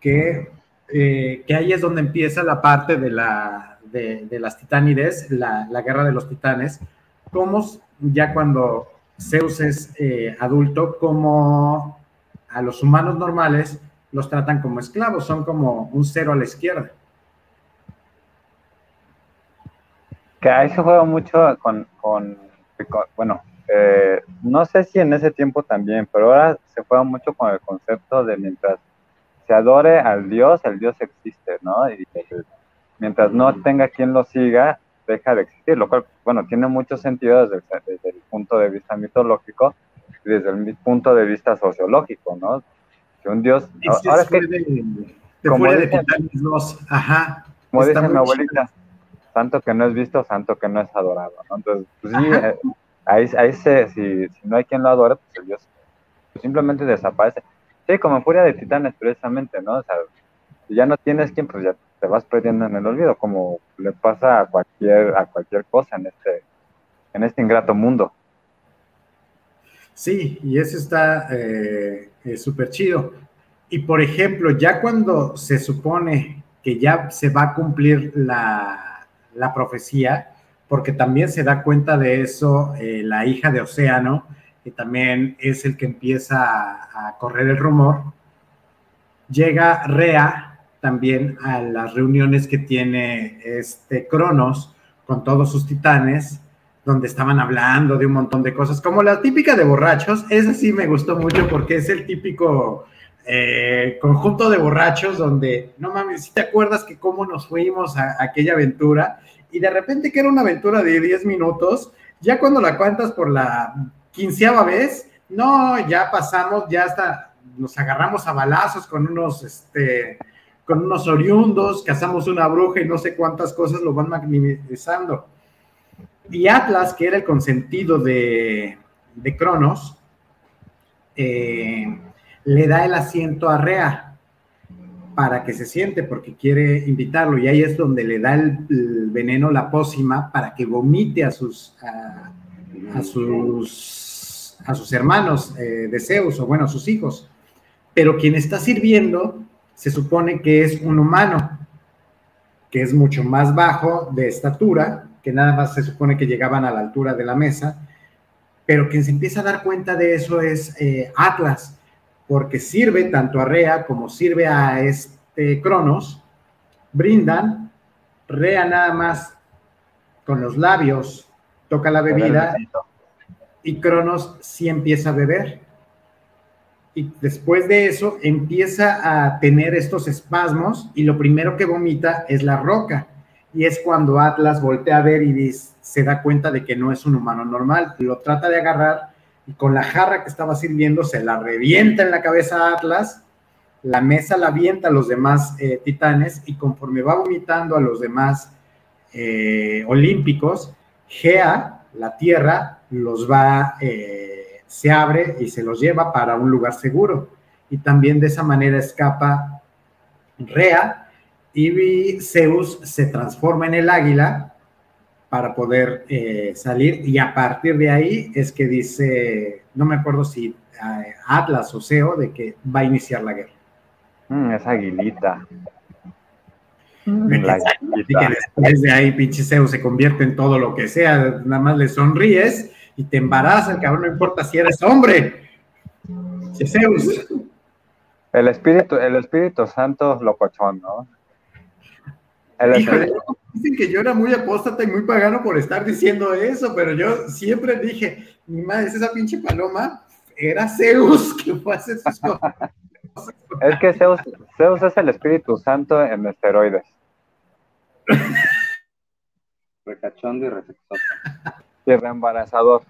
[SPEAKER 1] que eh, que ahí es donde empieza la parte de, la, de, las titánides, la, guerra de los titanes, como ya cuando Zeus es eh, adulto, como a los humanos normales los tratan como esclavos, son como un cero a la izquierda.
[SPEAKER 2] Que ahí se juega mucho con, bueno, eh, no sé si en ese tiempo también, pero ahora se juega mucho con el concepto de mientras se adore al Dios, el Dios existe, ¿no? Y mientras no tenga quien lo siga, deja de existir, lo cual, bueno, tiene mucho sentido desde, el punto de vista mitológico, desde el punto de vista sociológico, ¿no? Que un dios...
[SPEAKER 1] ahora es que, de, como de Titanes 2, ajá.
[SPEAKER 2] Como dice mi abuelita, santo que no es visto, santo que no es adorado, ¿no? Entonces, pues sí, eh, ahí, ahí se, si, si, no hay quien lo adore, pues el dios simplemente desaparece. Sí, como en Furia de Titanes, precisamente, ¿no? O sea, si ya no tienes quien, pues ya te vas perdiendo en el olvido, como le pasa a cualquier, a cualquier cosa en este, en este ingrato mundo.
[SPEAKER 1] Sí, y eso está eh, súper chido. Y por ejemplo, ya cuando se supone que ya se va a cumplir la, la profecía, porque también se da cuenta de eso eh, la hija de Océano, que también es el que empieza a, correr el rumor, llega Rea también a las reuniones que tiene este Cronos con todos sus titanes donde estaban hablando de un montón de cosas, como la típica de borrachos, esa sí me gustó mucho porque es el típico eh, conjunto de borrachos donde, no mames, si te acuerdas que cómo nos fuimos a, aquella aventura y de repente que era una aventura de 10 minutos, ya cuando la cuentas por la quinceava vez, no, ya pasamos, ya hasta nos agarramos a balazos con unos, este, con unos oriundos, cazamos una bruja y no sé cuántas cosas lo van maximizando. Y Atlas, que era el consentido de, de Cronos, eh, le da el asiento a Rea para que se siente, porque quiere invitarlo. Y ahí es donde le da el, veneno, la pócima, para que vomite a sus, a, sus, a sus hermanos eh, de Zeus, o bueno, sus hijos. Pero quien está sirviendo se supone que es un humano, que es mucho más bajo de estatura, que nada más se supone que llegaban a la altura de la mesa, pero quien se empieza a dar cuenta de eso es eh, Atlas, porque sirve tanto a Rea como sirve a este Cronos, brindan, Rea nada más con los labios toca la bebida y Cronos sí empieza a beber. Y después de eso empieza a tener estos espasmos y lo primero que vomita es la roca y es cuando Atlas voltea a ver y se da cuenta de que no es un humano normal. Lo trata de agarrar y con la jarra que estaba sirviendo se la revienta en la cabeza a Atlas, la mesa la avienta a los demás eh, titanes y conforme va vomitando a los demás eh, olímpicos, Gea, la tierra, los va, eh, se abre y se los lleva para un lugar seguro. Y también de esa manera escapa Rea, y Zeus se transforma en el águila para poder eh, salir y a partir de ahí es que dice, no me acuerdo si eh, Atlas o Zeo, de que va a iniciar la guerra.
[SPEAKER 2] Mm, esa aguilita.
[SPEAKER 1] Mm. después de ahí pinche Zeus se convierte en todo lo que sea, nada más le sonríes y te embaraza el cabrón, no importa si eres hombre. Zeus.
[SPEAKER 2] El espíritu, el Espíritu Santo locochón, ¿no?
[SPEAKER 1] Dicen que yo era muy apóstata y muy pagano por estar diciendo eso, pero yo siempre dije, mi madre, esa pinche paloma era Zeus que fue a hacer sus cosas.
[SPEAKER 2] Es que Zeus, Zeus es el Espíritu Santo en esteroides.
[SPEAKER 3] Recachondo y resexoso.
[SPEAKER 2] Y reembarazador.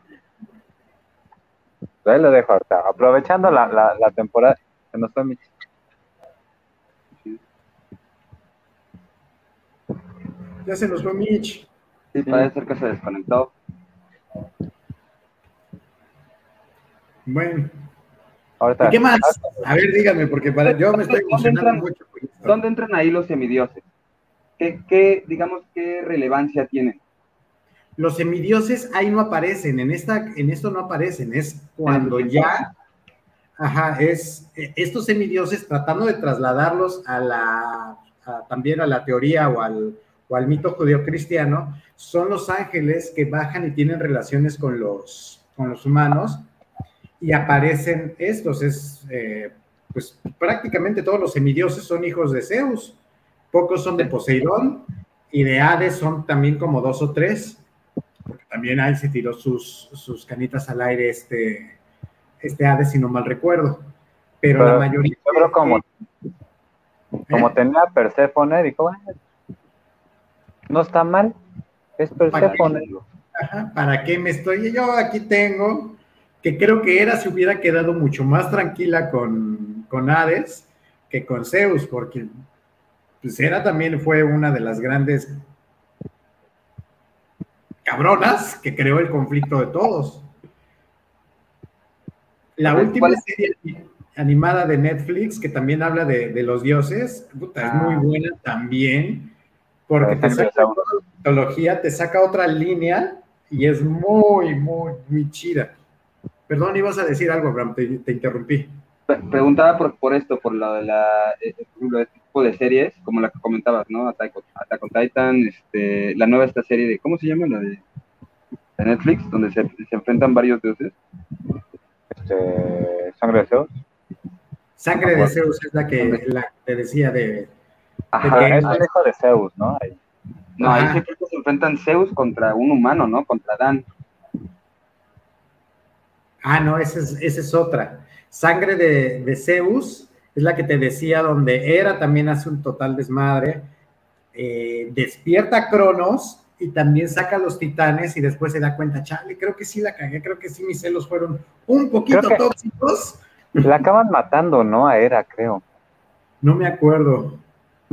[SPEAKER 2] Ahí lo dejo ahorita. Aprovechando la, la, la temporada, se nos fue mi
[SPEAKER 1] Ya se nos fue Mitch.
[SPEAKER 3] Sí, parece ser que se desconectó.
[SPEAKER 1] Bueno. ¿Y qué más? A ver, dígame, porque para yo me estoy emocionando mucho.
[SPEAKER 3] ¿Dónde entran ahí los semidioses? ¿Qué, qué, digamos, qué relevancia tienen?
[SPEAKER 1] Los semidioses ahí no aparecen, en, esta, en esto no aparecen, es cuando ya, ajá, es estos semidioses tratando de trasladarlos a la, también a la teoría o al, o al mito judío cristiano, son los ángeles que bajan y tienen relaciones con los, con los humanos y aparecen estos. Es, eh, pues prácticamente todos los semidioses son hijos de Zeus. Pocos son de Poseidón y de Hades son también como dos o tres, porque también ahí se tiró sus, sus canitas al aire este, este Hades, si no mal recuerdo. Pero, la mayoría...
[SPEAKER 2] como, como ¿Eh? tenía Perséfone, dijo, no está mal, es Persephone.
[SPEAKER 1] ¿Para qué me estoy? Yo aquí tengo que creo que Hera se hubiera quedado mucho más tranquila con, con Hades que con Zeus, porque pues Hera también fue una de las grandes cabronas que creó el conflicto de todos. La última serie animada de Netflix que también habla de, los dioses, puta, es muy ah. buena también, porque te saca otra mitología, te saca otra línea y es muy, muy, muy chida. Perdón, ibas a decir algo, Abraham, te, interrumpí.
[SPEAKER 3] Preguntaba por, por esto, por lo de la, eh, este tipo de series, como la que comentabas, ¿no? Attack, on Titan, este, la nueva esta serie de, ¿cómo se llama? La de, Netflix, donde se, se enfrentan varios dioses.
[SPEAKER 2] Este, Sangre de Zeus.
[SPEAKER 1] Sangre de Zeus es la que la te decía de.
[SPEAKER 2] Ajá, es el hijo de Zeus, ¿no? Ahí.
[SPEAKER 3] No, ahí se enfrentan Zeus contra un humano, ¿no? Contra Dan.
[SPEAKER 1] Ah, no, esa es, esa es otra. Sangre de, de, Zeus es la que te decía donde era también hace un total desmadre. Eh, despierta a Cronos y también saca a los titanes y después se da cuenta, chale, creo que sí la cagué, creo que sí mis celos fueron un poquito tóxicos.
[SPEAKER 2] La acaban matando, ¿no? A Era, creo.
[SPEAKER 1] No me acuerdo.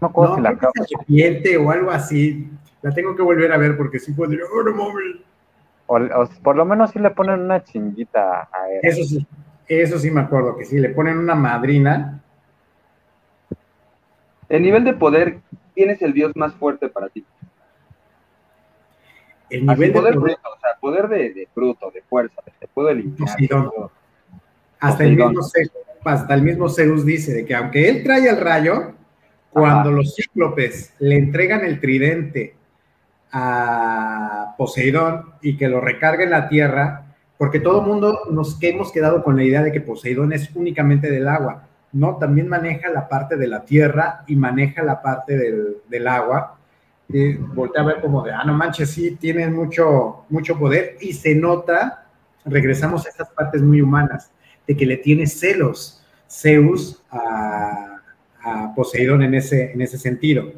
[SPEAKER 1] No me acuerdo si la acaban. o algo así. La tengo que volver a ver porque sí podría. Oh, no
[SPEAKER 2] O, por lo menos sí le ponen una chinguita a Era.
[SPEAKER 1] Eso sí, eso sí me acuerdo, que sí, le ponen una madrina.
[SPEAKER 3] El nivel de poder, ¿quién es el dios más fuerte para ti? El nivel de poder, bruto, o sea, poder de, de fruto, de fuerza, de puedo eliminar.
[SPEAKER 1] hasta, el mismo Zeus, hasta el mismo Zeus dice de que aunque él trae el rayo, cuando los cíclopes le entregan el tridente a Poseidón y que lo recargue en la tierra, porque todo el mundo nos hemos quedado con la idea de que Poseidón es únicamente del agua, no, también maneja la parte de la tierra y maneja la parte del, del agua. Y voltea a ver como de, ah, no manches, sí, tienen mucho, mucho poder y se nota, regresamos a estas partes muy humanas, de que le tiene celos Zeus a, Poseidón en ese, en ese sentido.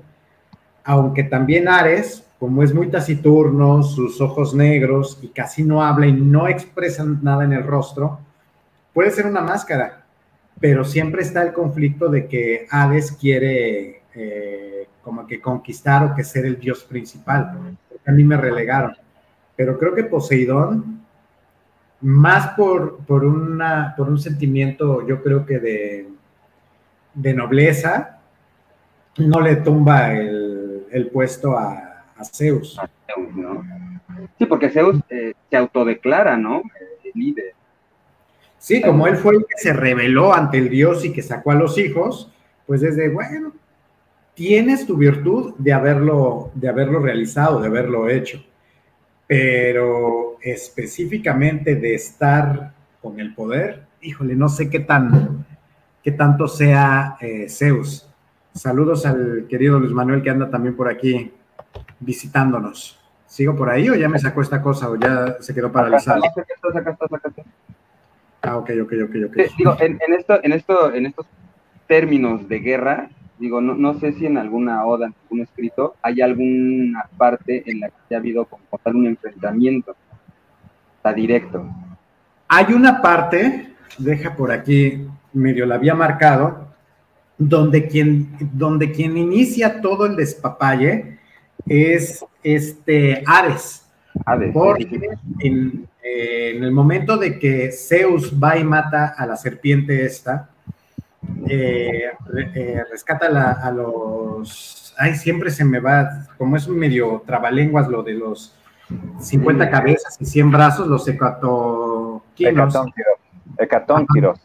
[SPEAKER 1] Aunque también Ares, como es muy taciturno, sus ojos negros y casi no habla y no expresa nada en el rostro, puede ser una máscara, pero siempre está el conflicto de que Hades quiere eh, como que conquistar o que ser el dios principal. A mí me relegaron. Pero creo que Poseidón, más por, por, una, por un sentimiento, yo creo que de, de nobleza, no le tumba el, el puesto a, Zeus.
[SPEAKER 3] Sí, porque Zeus eh, se autodeclara, ¿no? El líder.
[SPEAKER 1] Sí, como él fue el que se rebeló ante el dios y que sacó a los hijos, pues desde, bueno, tienes tu virtud de haberlo, de haberlo realizado, de haberlo hecho, pero específicamente de estar con el poder, híjole, no sé qué, tan, qué tanto sea eh, Zeus. Saludos al querido Luis Manuel que anda también por aquí visitándonos. ¿Sigo por ahí o ya me sacó esta cosa o ya se quedó paralizado? Ah, ok, ok, ok, ok.
[SPEAKER 3] digo, en, esto, en, esto, en estos términos de guerra, digo, no, no sé si en alguna oda, en algún escrito, hay alguna parte en la que haya habido como tal un enfrentamiento, está directo.
[SPEAKER 1] Hay una parte, deja por aquí, medio la había marcado, donde quien, donde quien inicia todo el despapalle es este Ares. Porque en, en, el momento de que Zeus va y mata a la serpiente esta, eh, eh, rescata a los. Ay, siempre se me va, como es un medio trabalenguas lo de los 50 cabezas y 100 brazos, los hecatoquinos.
[SPEAKER 2] Hecatónquiros.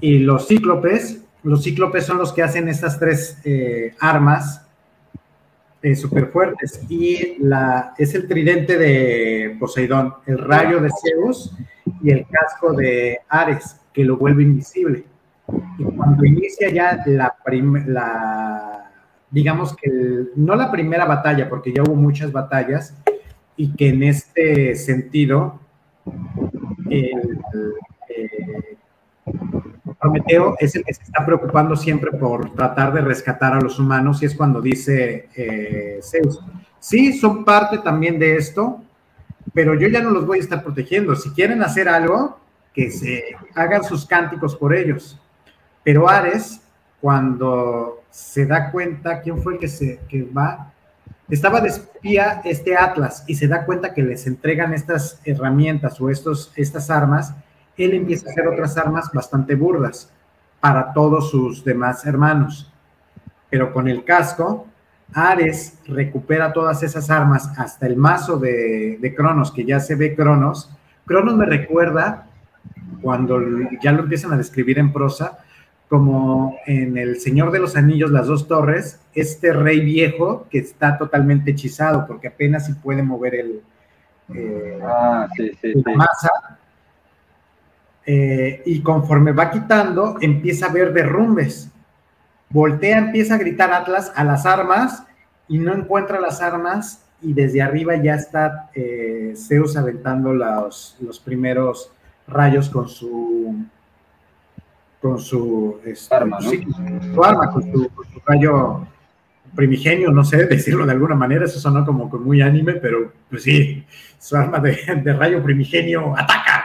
[SPEAKER 1] Y los cíclopes, los cíclopes son los que hacen estas tres eh, armas eh, fuertes. Y la, es el tridente de Poseidón, el rayo de Zeus y el casco de Ares, que lo vuelve invisible. Y cuando inicia ya la, la digamos que no la primera batalla, porque ya hubo muchas batallas, y que en este sentido, el, eh, Prometeo es el que se está preocupando siempre por tratar de rescatar a los humanos, y es cuando dice eh, Zeus, sí, son parte también de esto, pero yo ya no los voy a estar protegiendo. Si quieren hacer algo, que se hagan sus cánticos por ellos. Pero Ares, cuando se da cuenta, ¿quién fue el que se que va? Estaba de espía este Atlas y se da cuenta que les entregan estas herramientas o estos, estas armas, él empieza a hacer otras armas bastante burdas para todos sus demás hermanos. Pero con el casco, Ares recupera todas esas armas hasta el mazo de, de Cronos, que ya se ve Cronos. Cronos me recuerda, cuando ya lo empiezan a describir en prosa, como en El Señor de los Anillos, las dos torres, este rey viejo que está totalmente hechizado, porque apenas si puede mover el,
[SPEAKER 3] eh, ah,
[SPEAKER 1] la masa. Eh, y conforme va quitando, empieza a ver derrumbes Voltea, empieza a gritar Atlas a las armas y no encuentra las armas y desde arriba ya está eh, Zeus aventando los, los primeros rayos con su con su, este, arma, ¿no? su arma, con su, rayo primigenio, no sé decirlo de alguna manera, eso sonó como muy anime, pero pues sí, su arma de, de rayo primigenio ataca.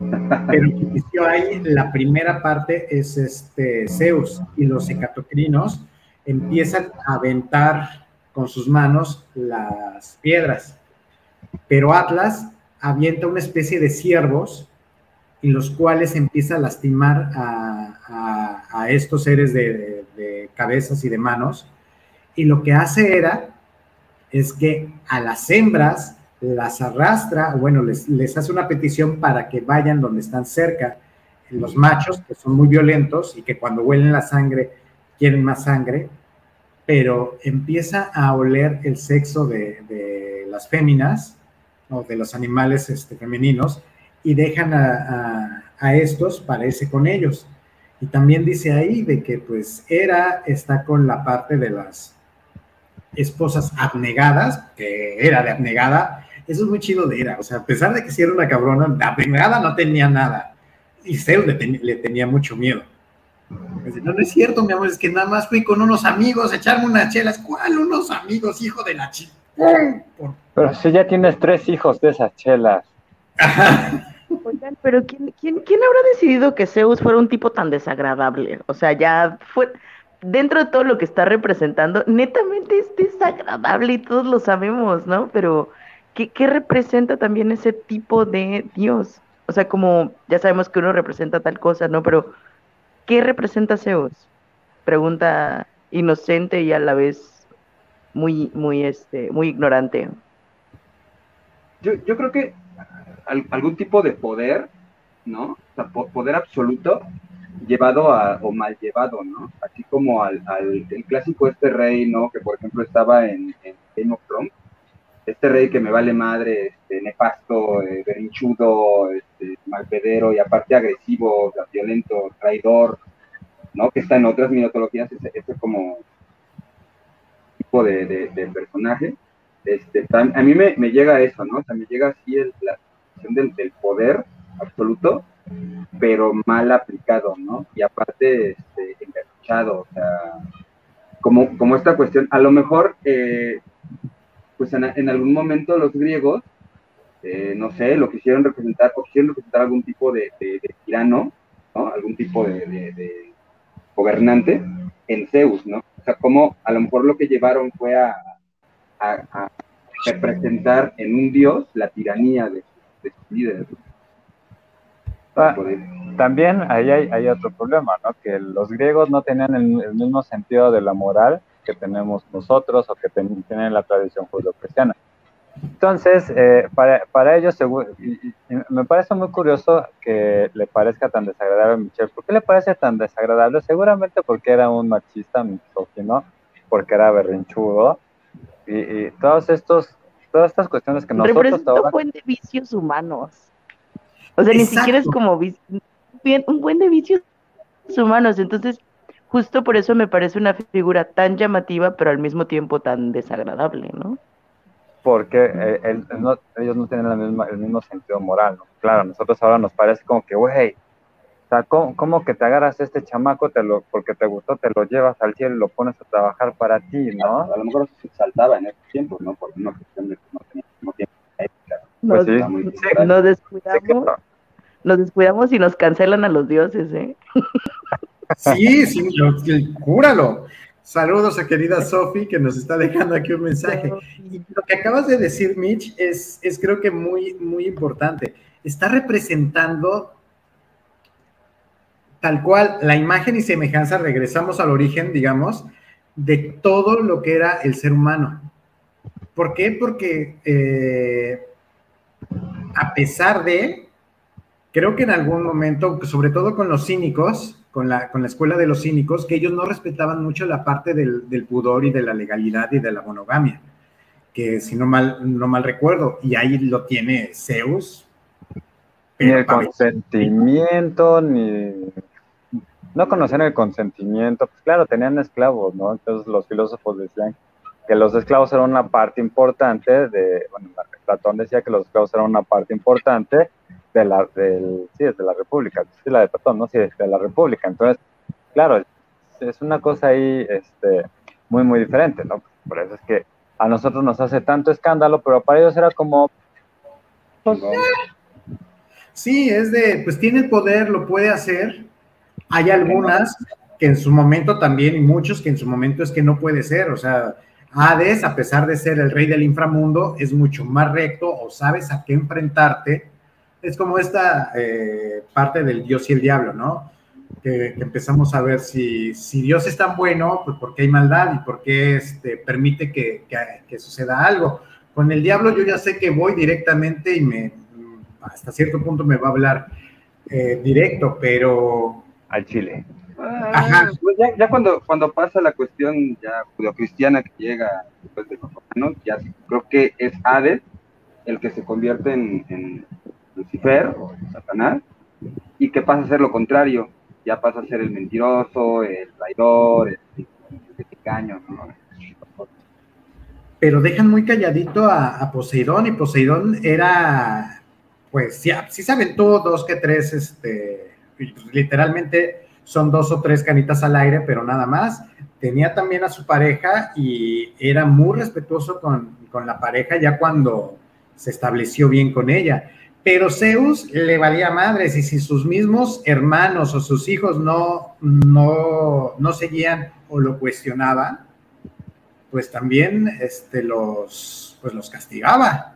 [SPEAKER 1] Pero ahí, la primera parte es este Zeus y los hecatocrinos empiezan a aventar con sus manos las piedras. Pero Atlas avienta una especie de ciervos y los cuales empieza a lastimar a, estos seres de, de, cabezas y de manos. Y lo que hace era es que a las hembras las arrastra, bueno, les, les hace una petición para que vayan donde están cerca los machos, que son muy violentos y que cuando huelen la sangre quieren más sangre, pero empieza a oler el sexo de, las féminas o de los animales este, femeninos y dejan a, a, estos para irse con ellos. Y también dice ahí de que pues Hera está con la parte de las esposas abnegadas, que era de abnegada, eso es muy chido de Hera. O sea, a pesar de que si era una cabrona, la primera no tenía nada. Y Zeus le, tenía mucho miedo. no, no es cierto, mi amor, es que nada más fui con unos amigos a echarme unas chelas. ¿Cuál unos amigos, hijo de la chica?
[SPEAKER 2] Pero si ya tienes tres hijos de esas chelas.
[SPEAKER 4] Oigan, pero ¿quién, quién, quién habrá decidido que Zeus fuera un tipo tan desagradable? O sea, ya fue, dentro de todo lo que está representando, netamente es desagradable y todos lo sabemos, ¿no? Pero ¿qué, representa también ese tipo de Dios? O sea, como ya sabemos que uno representa tal cosa, ¿no? Pero, ¿qué representa Zeus? Pregunta inocente y a la vez muy, muy, este, muy ignorante.
[SPEAKER 3] Yo, yo creo que algún tipo de poder, ¿no? Poder absoluto llevado a, o mal llevado, ¿no? Así como al, al el clásico este rey, ¿no? Que por ejemplo estaba en, en Game of Thrones, este rey que me vale madre, este, nefasto, eh, berinchudo, este, malpedero y aparte agresivo, violento, traidor, ¿no? Que está en otras mitologías, ese, ese como tipo de, personaje. Este, a mí me, llega eso, ¿no? O sea, me llega así la cuestión del, poder absoluto, pero mal aplicado, ¿no? Y aparte, este, o sea, como, como esta cuestión, a lo mejor eh, pues en, algún momento los griegos, eh, no sé, lo quisieron representar, o quisieron representar algún tipo de, tirano, ¿no? Algún tipo de, gobernante en Zeus, ¿no? O sea, como a lo mejor lo que llevaron fue a, representar en un dios la tiranía de, sus líderes.
[SPEAKER 2] Ah, también ahí hay, otro problema, ¿no? Que los griegos no tenían el mismo sentido de la moral que tenemos nosotros o que tienen la tradición judío-cristiana. Entonces, eh, para, para, ellos, me parece muy curioso que le parezca tan desagradable a Michelle. ¿Por qué le parece tan desagradable? Seguramente porque era un machista misógino, porque era berrinchudo, y, todos estos, todas estas cuestiones que nosotros
[SPEAKER 4] Representa un buen de vicios humanos. O sea, ni siquiera es como un buen de vicios humanos. Entonces, justo por eso me parece una figura tan llamativa, pero al mismo tiempo tan desagradable, ¿no?
[SPEAKER 2] Porque eh, ellos no tienen el mismo sentido moral, ¿no? Claro, a nosotros ahora nos parece como que, güey, o sea, ¿cómo, que te agarras a este chamaco te lo, porque te gustó, te lo llevas al cielo y lo pones a trabajar para ti, ¿no?
[SPEAKER 3] A, lo mejor se saltaba en ese tiempo, ¿no? Por una cuestión de no tenía, no
[SPEAKER 4] Nos, pues nos descuidamos, nos descuidamos y nos cancelan a los dioses, ¿eh?
[SPEAKER 1] Sí, sí, cúralo. Saludos a querida Sofi que nos está dejando aquí un mensaje. Y lo que acabas de decir, Mitch, es, es creo que muy, muy importante. Está representando tal cual la imagen y semejanza, regresamos al origen, digamos, de todo lo que era el ser humano. ¿Por qué? Porque eh, a pesar de, creo que en algún momento, sobre todo con los cínicos, con la, con la escuela de los cínicos, que ellos no respetaban mucho la parte del, pudor y de la legalidad y de la monogamia, que si no mal, no mal recuerdo, y ahí lo tiene Zeus.
[SPEAKER 2] Ni el consentimiento, ni no conocían el consentimiento, pues claro, tenían esclavos, ¿no? Entonces los filósofos decían que los esclavos eran una parte importante de, bueno, Platón decía que los esclavos eran una parte importante de la, del, sí, de la república, sí, la de Platón, ¿no? Sí, de la república. Entonces, claro, es una cosa ahí, este, muy, muy diferente, ¿no? Por eso es que a nosotros nos hace tanto escándalo, pero para ellos era como...
[SPEAKER 1] Pues, sí, es de, pues tiene poder, lo puede hacer, hay algunas que en su momento también, y muchos que en su momento es que no puede ser, o sea, Hades, a pesar de ser el rey del inframundo, es mucho más recto o sabes a qué enfrentarte. Es como esta eh, parte del Dios y el diablo, ¿no? Que, empezamos a ver si, si, Dios es tan bueno, pues por qué hay maldad y por qué este, permite que, que, suceda algo. Con el diablo yo ya sé que voy directamente y me, hasta cierto punto me va a hablar eh, directo, pero
[SPEAKER 2] al Chile.
[SPEAKER 3] Ajá. Pues ya, cuando, cuando pasa la cuestión ya cristiana que llega después de los ya creo que es Hades el que se convierte en, Lucifer o Satanás y que pasa a ser lo contrario, ya pasa a ser el mentiroso, el traidor, el, el,
[SPEAKER 1] Pero dejan muy calladito a, Poseidón y Poseidón era, pues sí, sí saben todos dos que tres, este, pues, literalmente son dos o tres canitas al aire, pero nada más. Tenía también a su pareja y era muy respetuoso con, la pareja ya cuando se estableció bien con ella. Pero Zeus le valía madres y si sus mismos hermanos o sus hijos no, no, no seguían o lo cuestionaban, pues también este, los, pues los castigaba.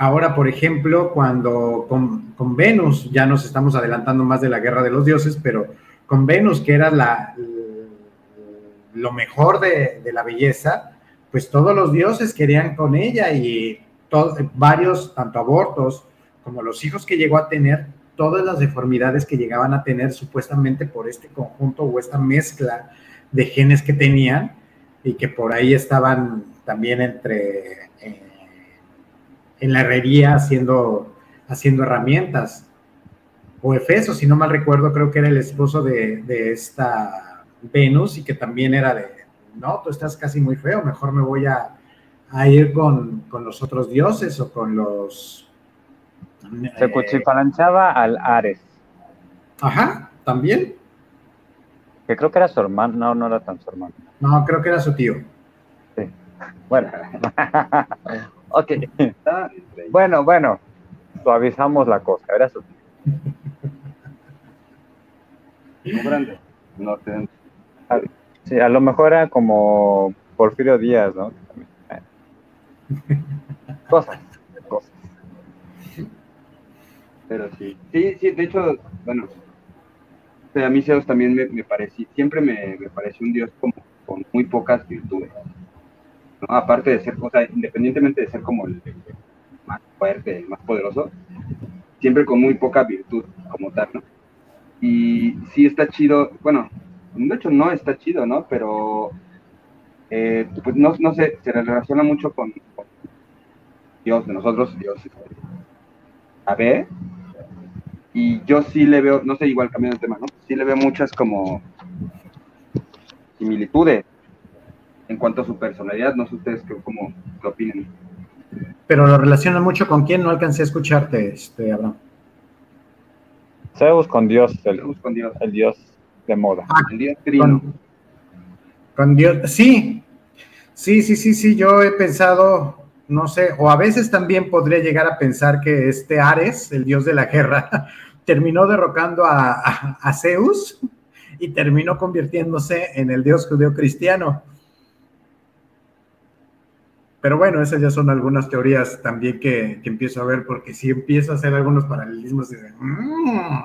[SPEAKER 1] Ahora, por ejemplo, cuando con, Venus, ya nos estamos adelantando más de la guerra de los dioses, pero con Venus, que era la, lo mejor de, la belleza, pues todos los dioses querían con ella y varios, tanto abortos como los hijos que llegó a tener, todas las deformidades que llegaban a tener supuestamente por este conjunto o esta mezcla de genes que tenían y que por ahí estaban también entre en la herrería haciendo, haciendo herramientas. O Efeso, si no mal recuerdo, creo que era el esposo de, esta Venus y que también era de, no, tú estás casi muy feo, mejor me voy a, ir con, los otros dioses o con los...
[SPEAKER 2] Se eh, cuchifalanchaba al Ares.
[SPEAKER 1] Ajá, también.
[SPEAKER 2] Que creo que era su hermano, no, no era tan su hermano.
[SPEAKER 1] No, creo que era su tío.
[SPEAKER 2] Sí. Bueno. Ok. bueno, bueno. Suavizamos la cosa. Era su.
[SPEAKER 3] grande.
[SPEAKER 2] Sí, a lo mejor era como Porfirio Díaz, ¿no? cosas, cosas.
[SPEAKER 3] Pero sí. Sí, sí, de hecho, bueno. A mí Zeus también me, me siempre me, me pareció un dios como con muy pocas virtudes. Aparte de ser, o independientemente de ser como el, más fuerte, el más poderoso, siempre con muy poca virtud como tal, ¿no? Y sí está chido, bueno, de hecho no está chido, ¿no? Pero, eh, pues no, no sé, se relaciona mucho con, Dios de nosotros, Dios este, a ver, y yo sí le veo, no sé, igual cambiando de tema, ¿no? Sí le veo muchas como similitudes en cuanto a su personalidad. No sé ustedes qué, cómo, qué opinen.
[SPEAKER 1] Pero lo relaciona mucho con quién, no alcancé a escucharte, este, Abraham.
[SPEAKER 2] Zeus con Dios,
[SPEAKER 3] el, con Dios.
[SPEAKER 2] el Dios de moda.
[SPEAKER 1] Ah, el Dios Con, Sí, sí, sí, sí, sí, yo he pensado no sé, o a veces también podría llegar a pensar que este Ares, el dios de la guerra, terminó derrocando a, Zeus y terminó convirtiéndose en el dios judeo cristiano. Pero bueno, esas ya son algunas teorías también que, empiezo a ver, porque si empiezo a hacer algunos paralelismos, mm,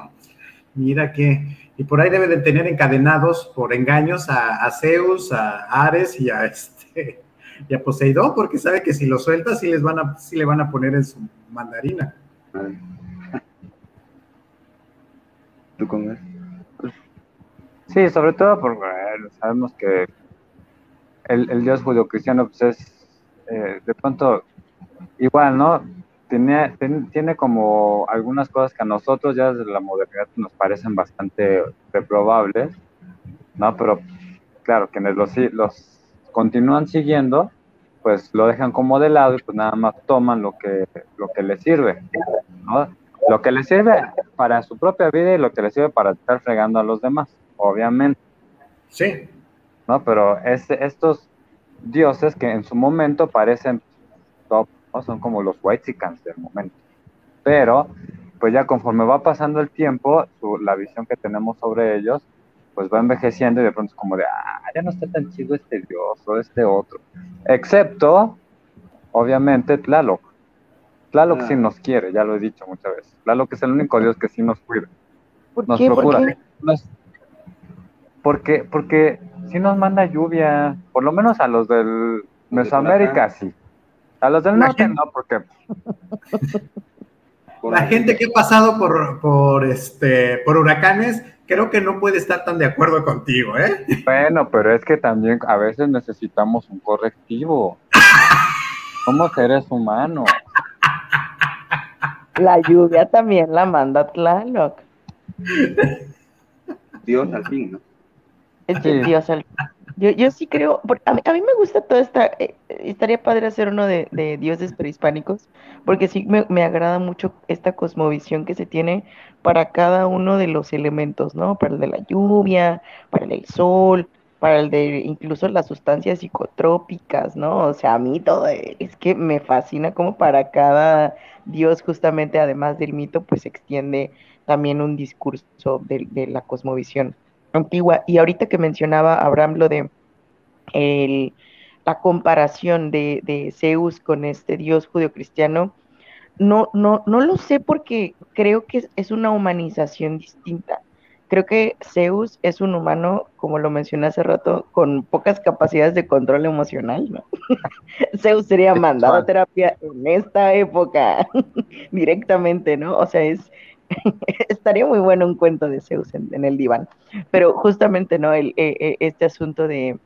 [SPEAKER 1] mira que, y por ahí debe de tener encadenados por engaños a, a Zeus, a Ares y a este y a Poseidón, porque sabe que si lo suelta, sí, les van a, sí le van a poner en su mandarina.
[SPEAKER 2] ¿Tú con Sí, sobre todo porque sabemos que el, el dios judío-cristiano pues es eh, de pronto igual, ¿no? Tiene, tiene como algunas cosas que a nosotros ya desde la modernidad nos parecen bastante reprobables, ¿no? Pero claro, quienes los, los continúan siguiendo, pues lo dejan como de lado y pues nada más toman lo que, lo que les sirve, ¿no? Lo que les sirve para su propia vida y lo que les sirve para estar fregando a los demás, obviamente.
[SPEAKER 1] Sí.
[SPEAKER 2] ¿No? Pero es, estos dioses que en su momento parecen top, ¿no? Son como los white del momento. Pero, pues ya conforme va pasando el tiempo, la visión que tenemos sobre ellos, pues va envejeciendo y de pronto es como de, ah, ya no está tan chido este dios o este otro. Excepto, obviamente, Tlaloc. Tlaloc sí ah. nos quiere, ya lo he dicho muchas veces. Tlaloc es el único dios que sí nos cuida. nos procura. porque, porque sí nos manda lluvia, por lo menos a los del Mesoamérica sí. A los del norte no, porque...
[SPEAKER 1] La gente que ha pasado por, por, este, por huracanes creo que no puede estar tan de acuerdo contigo, ¿eh?
[SPEAKER 2] Bueno, pero es que también a veces necesitamos un correctivo. Somos seres humanos.
[SPEAKER 4] La lluvia también la manda Tlaloc.
[SPEAKER 3] Dios al fin, ¿no?
[SPEAKER 4] Es Dios al fin. Yo, yo sí creo, a mí, a mí me gusta toda esta, eh, estaría padre hacer uno de, dioses prehispánicos, porque sí me, agrada mucho esta cosmovisión que se tiene para cada uno de los elementos, ¿no? Para el de la lluvia, para el del sol, para el de incluso las sustancias psicotrópicas, ¿no? O sea, a mí todo es que me fascina como para cada dios justamente, además del mito, pues extiende también un discurso de la cosmovisión antigua. Y ahorita que mencionaba Abraham lo de la comparación de, Zeus con este dios judio-cristiano, no, no, no lo sé porque creo que es una humanización distinta. Creo que Zeus es un humano, como lo mencioné hace rato, con pocas capacidades de control emocional, ¿no? Zeus sería mandado a terapia en esta época, directamente, ¿no? O sea, es, estaría muy bueno un cuento de Zeus en, el diván. Pero justamente, ¿no? Eh, eh, este asunto de,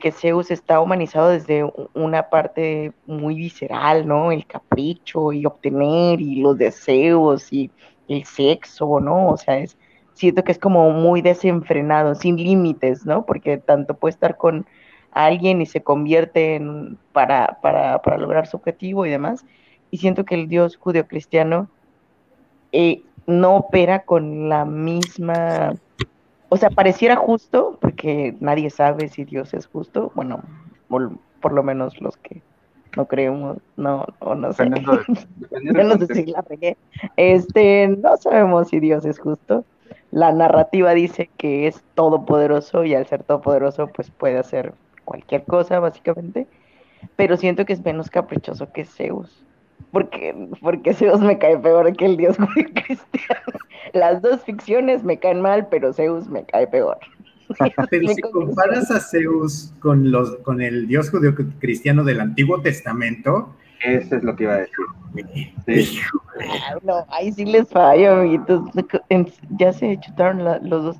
[SPEAKER 4] que Zeus está humanizado desde una parte muy visceral, ¿no? El capricho y obtener y los deseos y el sexo, ¿no? O sea, es, siento que es como muy desenfrenado, sin límites, ¿no? Porque tanto puede estar con alguien y se convierte en, para, para, para lograr su objetivo y demás. Y siento que el Dios judeocristiano eh, no opera con la misma, o sea, pareciera justo, porque nadie sabe si Dios es justo, bueno, por, lo menos los que no creemos, no, o no sé, no sé si la este, no sabemos si Dios es justo, la narrativa dice que es todopoderoso y al ser todopoderoso pues puede hacer cualquier cosa básicamente, pero siento que es menos caprichoso que Zeus porque, porque Zeus me cae peor que el dios judío cristiano. Las dos ficciones me caen mal, pero Zeus me cae peor.
[SPEAKER 1] Pero si comparas a Zeus con, los, con el dios judío cristiano del Antiguo Testamento,
[SPEAKER 3] eso es lo que iba a decir.
[SPEAKER 4] Ah, no, ahí sí les fallo, amiguitos. Ya se chutaron los dos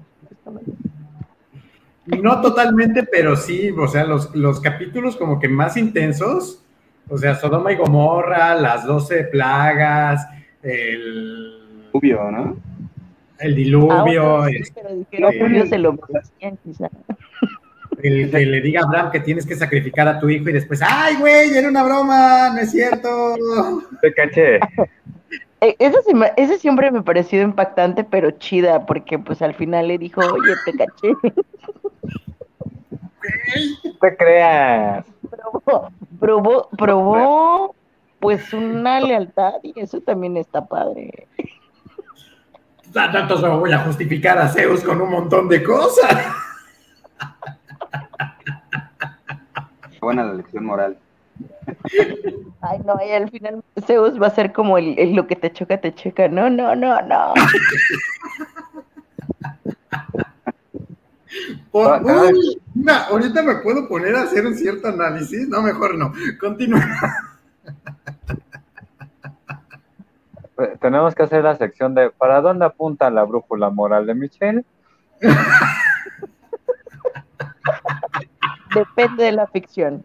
[SPEAKER 1] No totalmente, pero sí, o sea, los, los capítulos como que más intensos o sea, Sodoma y Gomorra, las doce plagas, el...
[SPEAKER 3] Diluvio, ¿no?
[SPEAKER 1] El diluvio. Ah,
[SPEAKER 4] pero se lo
[SPEAKER 1] El que le diga a Abraham que tienes que sacrificar a tu hijo y después, ¡ay, güey! Era una broma, no es cierto.
[SPEAKER 2] Te caché.
[SPEAKER 4] Eh, ese, siempre me pareció impactante, pero chida, porque pues al final le dijo, oye, te caché.
[SPEAKER 2] te creas.
[SPEAKER 4] probó, probó pues una lealtad y eso también está padre.
[SPEAKER 1] Tanto se voy a justificar a Zeus con un montón de cosas.
[SPEAKER 3] Buena la lección moral.
[SPEAKER 4] Ay, no, y al final Zeus va a ser como el, lo que te choca, te checa. No, no, no, no.
[SPEAKER 1] ahorita me puedo poner a hacer un cierto análisis. No, mejor no. Continúa.
[SPEAKER 2] Eh, tenemos que hacer la sección de ¿para dónde apunta la brújula moral de Michelle?
[SPEAKER 4] Depende de la ficción.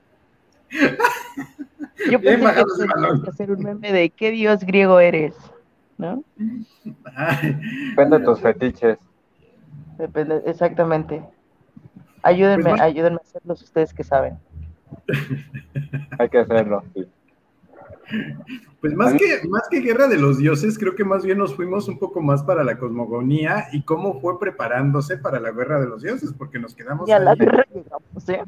[SPEAKER 4] Yo pensé que hacer un meme de ¿qué dios griego eres? ¿No?
[SPEAKER 2] Depende de tus fetiches.
[SPEAKER 4] Depende, exactamente. Ayúdenme, pues ayúdenme a hacerlos ustedes que saben.
[SPEAKER 2] Hay que hacerlo, sí.
[SPEAKER 1] Pues más que, más que Guerra de los Dioses, creo que más bien nos fuimos un poco más para la cosmogonía y cómo fue preparándose para la Guerra de los Dioses, porque nos quedamos.
[SPEAKER 4] Ya la guerra llegamos, ¿eh?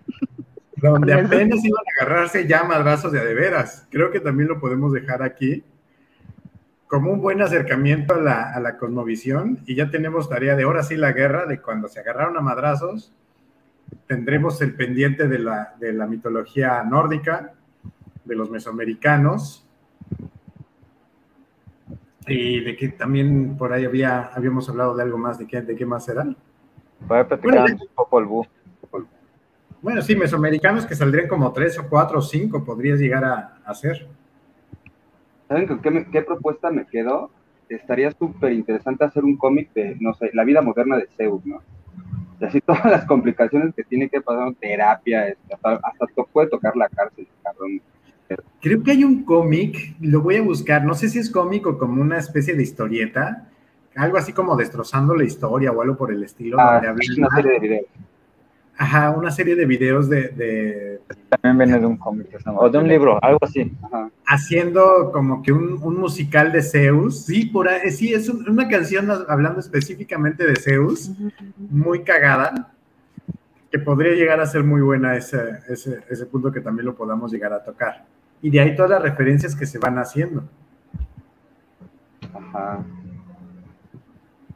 [SPEAKER 1] Donde apenas iban a agarrarse ya madrazos de adeveras. Creo que también lo podemos dejar aquí como un buen acercamiento a la, a la cosmovisión y ya tenemos tarea de ahora sí la guerra, de cuando se agarraron a madrazos, tendremos el pendiente de la, de la mitología nórdica, de los mesoamericanos, y de que también por ahí había, habíamos hablado de algo más, ¿de qué, de qué más era?
[SPEAKER 2] Bueno,
[SPEAKER 1] bueno, sí, mesoamericanos que saldrían como tres o cuatro o cinco, podrías llegar a, hacer.
[SPEAKER 3] ¿Saben qué, qué propuesta me quedó? Estaría súper interesante hacer un cómic de, no sé, la vida moderna de Zeus, ¿no? Y así todas las complicaciones que tiene que pasar, terapia, este, hasta, hasta puede tocar la cárcel, cabrón.
[SPEAKER 1] Creo que hay un cómic, lo voy a buscar, no sé si es cómic o como una especie de historieta, algo así como destrozando la historia o algo por el estilo.
[SPEAKER 3] Ah, una serie de videos.
[SPEAKER 1] Ajá, una serie de videos de...
[SPEAKER 2] También viene de un cómic, o de un libro, algo así.
[SPEAKER 1] Haciendo como que un, musical de Zeus, sí, por ahí, sí, es una canción hablando específicamente de Zeus, muy cagada, que podría llegar a ser muy buena ese, ese, ese punto que también lo podamos llegar a tocar. Y de ahí todas las referencias que se van haciendo.
[SPEAKER 3] Ajá.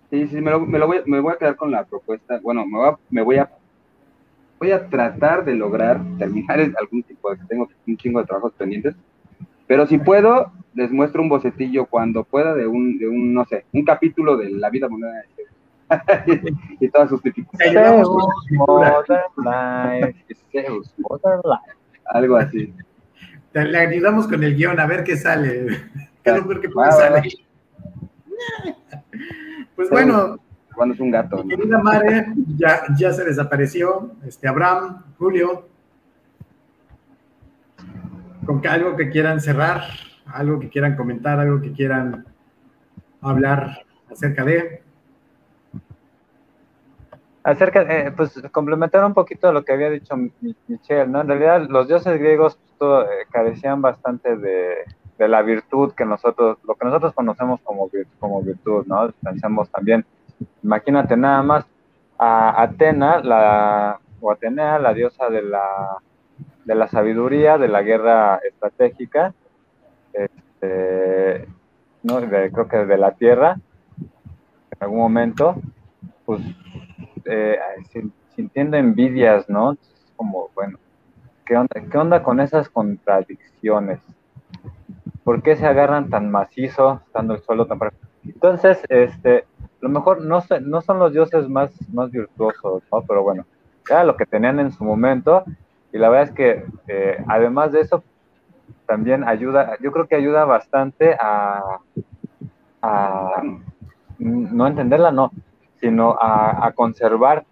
[SPEAKER 3] Sí, sí, me, lo, me, lo voy, me voy a quedar con la propuesta. Bueno, me voy a, me voy a voy a tratar de lograr terminar algún tipo de que tengo un chingo de trabajos pendientes. Pero si puedo, les muestro un bocetillo cuando pueda de un, de un no sé, un capítulo de la vida moneda de y todas sus dificultades. Algo así.
[SPEAKER 1] Le ayudamos con el guion a ver qué sale. ¿Qué puede salir? Pues bueno.
[SPEAKER 3] Cuando es un gato.
[SPEAKER 1] querida Mare, ya, ya se desapareció. Este, Abraham, Julio. Con algo que quieran cerrar, algo que quieran comentar, algo que quieran hablar acerca de
[SPEAKER 2] acerca, eh, pues complementar un poquito lo que había dicho Michelle, ¿no? En realidad los dioses griegos pues, eh, carecían bastante de, la virtud que nosotros, lo que nosotros conocemos como, como virtud, ¿no? Pensamos también, imagínate nada más a Atena, la, o Atenea, la diosa de la, de la sabiduría, de la guerra estratégica, este, ¿no? creo que de la tierra, en algún momento, pues eh, sintiendo envidias, ¿no? como, bueno, ¿qué onda, ¿qué onda con esas contradicciones? ¿Por qué se agarran tan macizo, estando el suelo tan... Entonces, este, lo mejor no, no son los dioses más, más virtuosos, ¿no? Pero bueno, era lo que tenían en su momento. Y la verdad es que, eh, además de eso, también ayuda, yo creo que ayuda bastante a, a no entenderla, no, sino a, conservar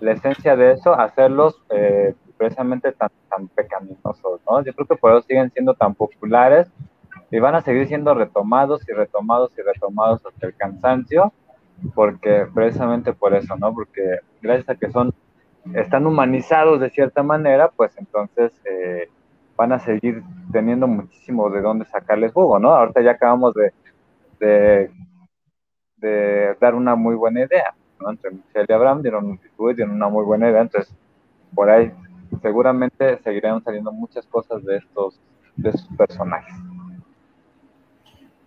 [SPEAKER 2] la esencia de eso, hacerlos eh, precisamente tan, tan pecaminosos, ¿no? Yo creo que por eso siguen siendo tan populares y van a seguir siendo retomados y retomados y retomados hasta el cansancio, porque precisamente por eso, ¿no? Porque gracias a que son, están humanizados de cierta manera, pues entonces eh, van a seguir teniendo muchísimo de dónde sacarles jugo, ¿no? Ahorita ya acabamos de, de dar una muy buena idea. ¿no? Entre Michelle y Abraham dieron, dieron una muy buena idea, entonces por ahí seguramente seguirán saliendo muchas cosas de estos, de estos personajes.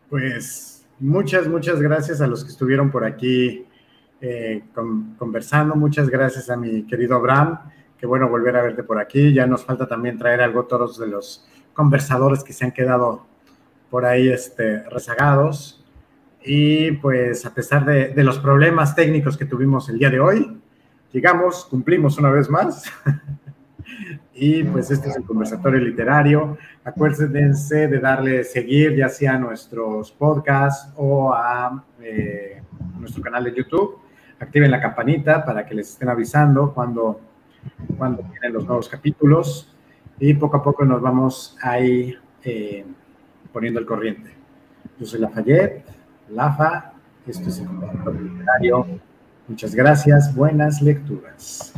[SPEAKER 1] Pues muchas, muchas gracias a los que estuvieron por aquí eh, conversando. Muchas gracias a mi querido Abraham. Qué bueno volver a verte por aquí. Ya nos falta también traer algo todos de los conversadores que se han quedado por ahí este, rezagados. Y pues a pesar de, de los problemas técnicos que tuvimos el día de hoy, llegamos, cumplimos una vez más. y pues este es el conversatorio literario. Acuérdense de darle seguir ya sea a nuestros podcasts o a eh, nuestro canal de YouTube. Activen la campanita para que les estén avisando cuando, cuando vienen los nuevos capítulos y poco a poco nos vamos ahí eh, poniendo el corriente. Yo soy Lafayette, Lafa, esto es el conversatorio literario. Muchas gracias, buenas lecturas.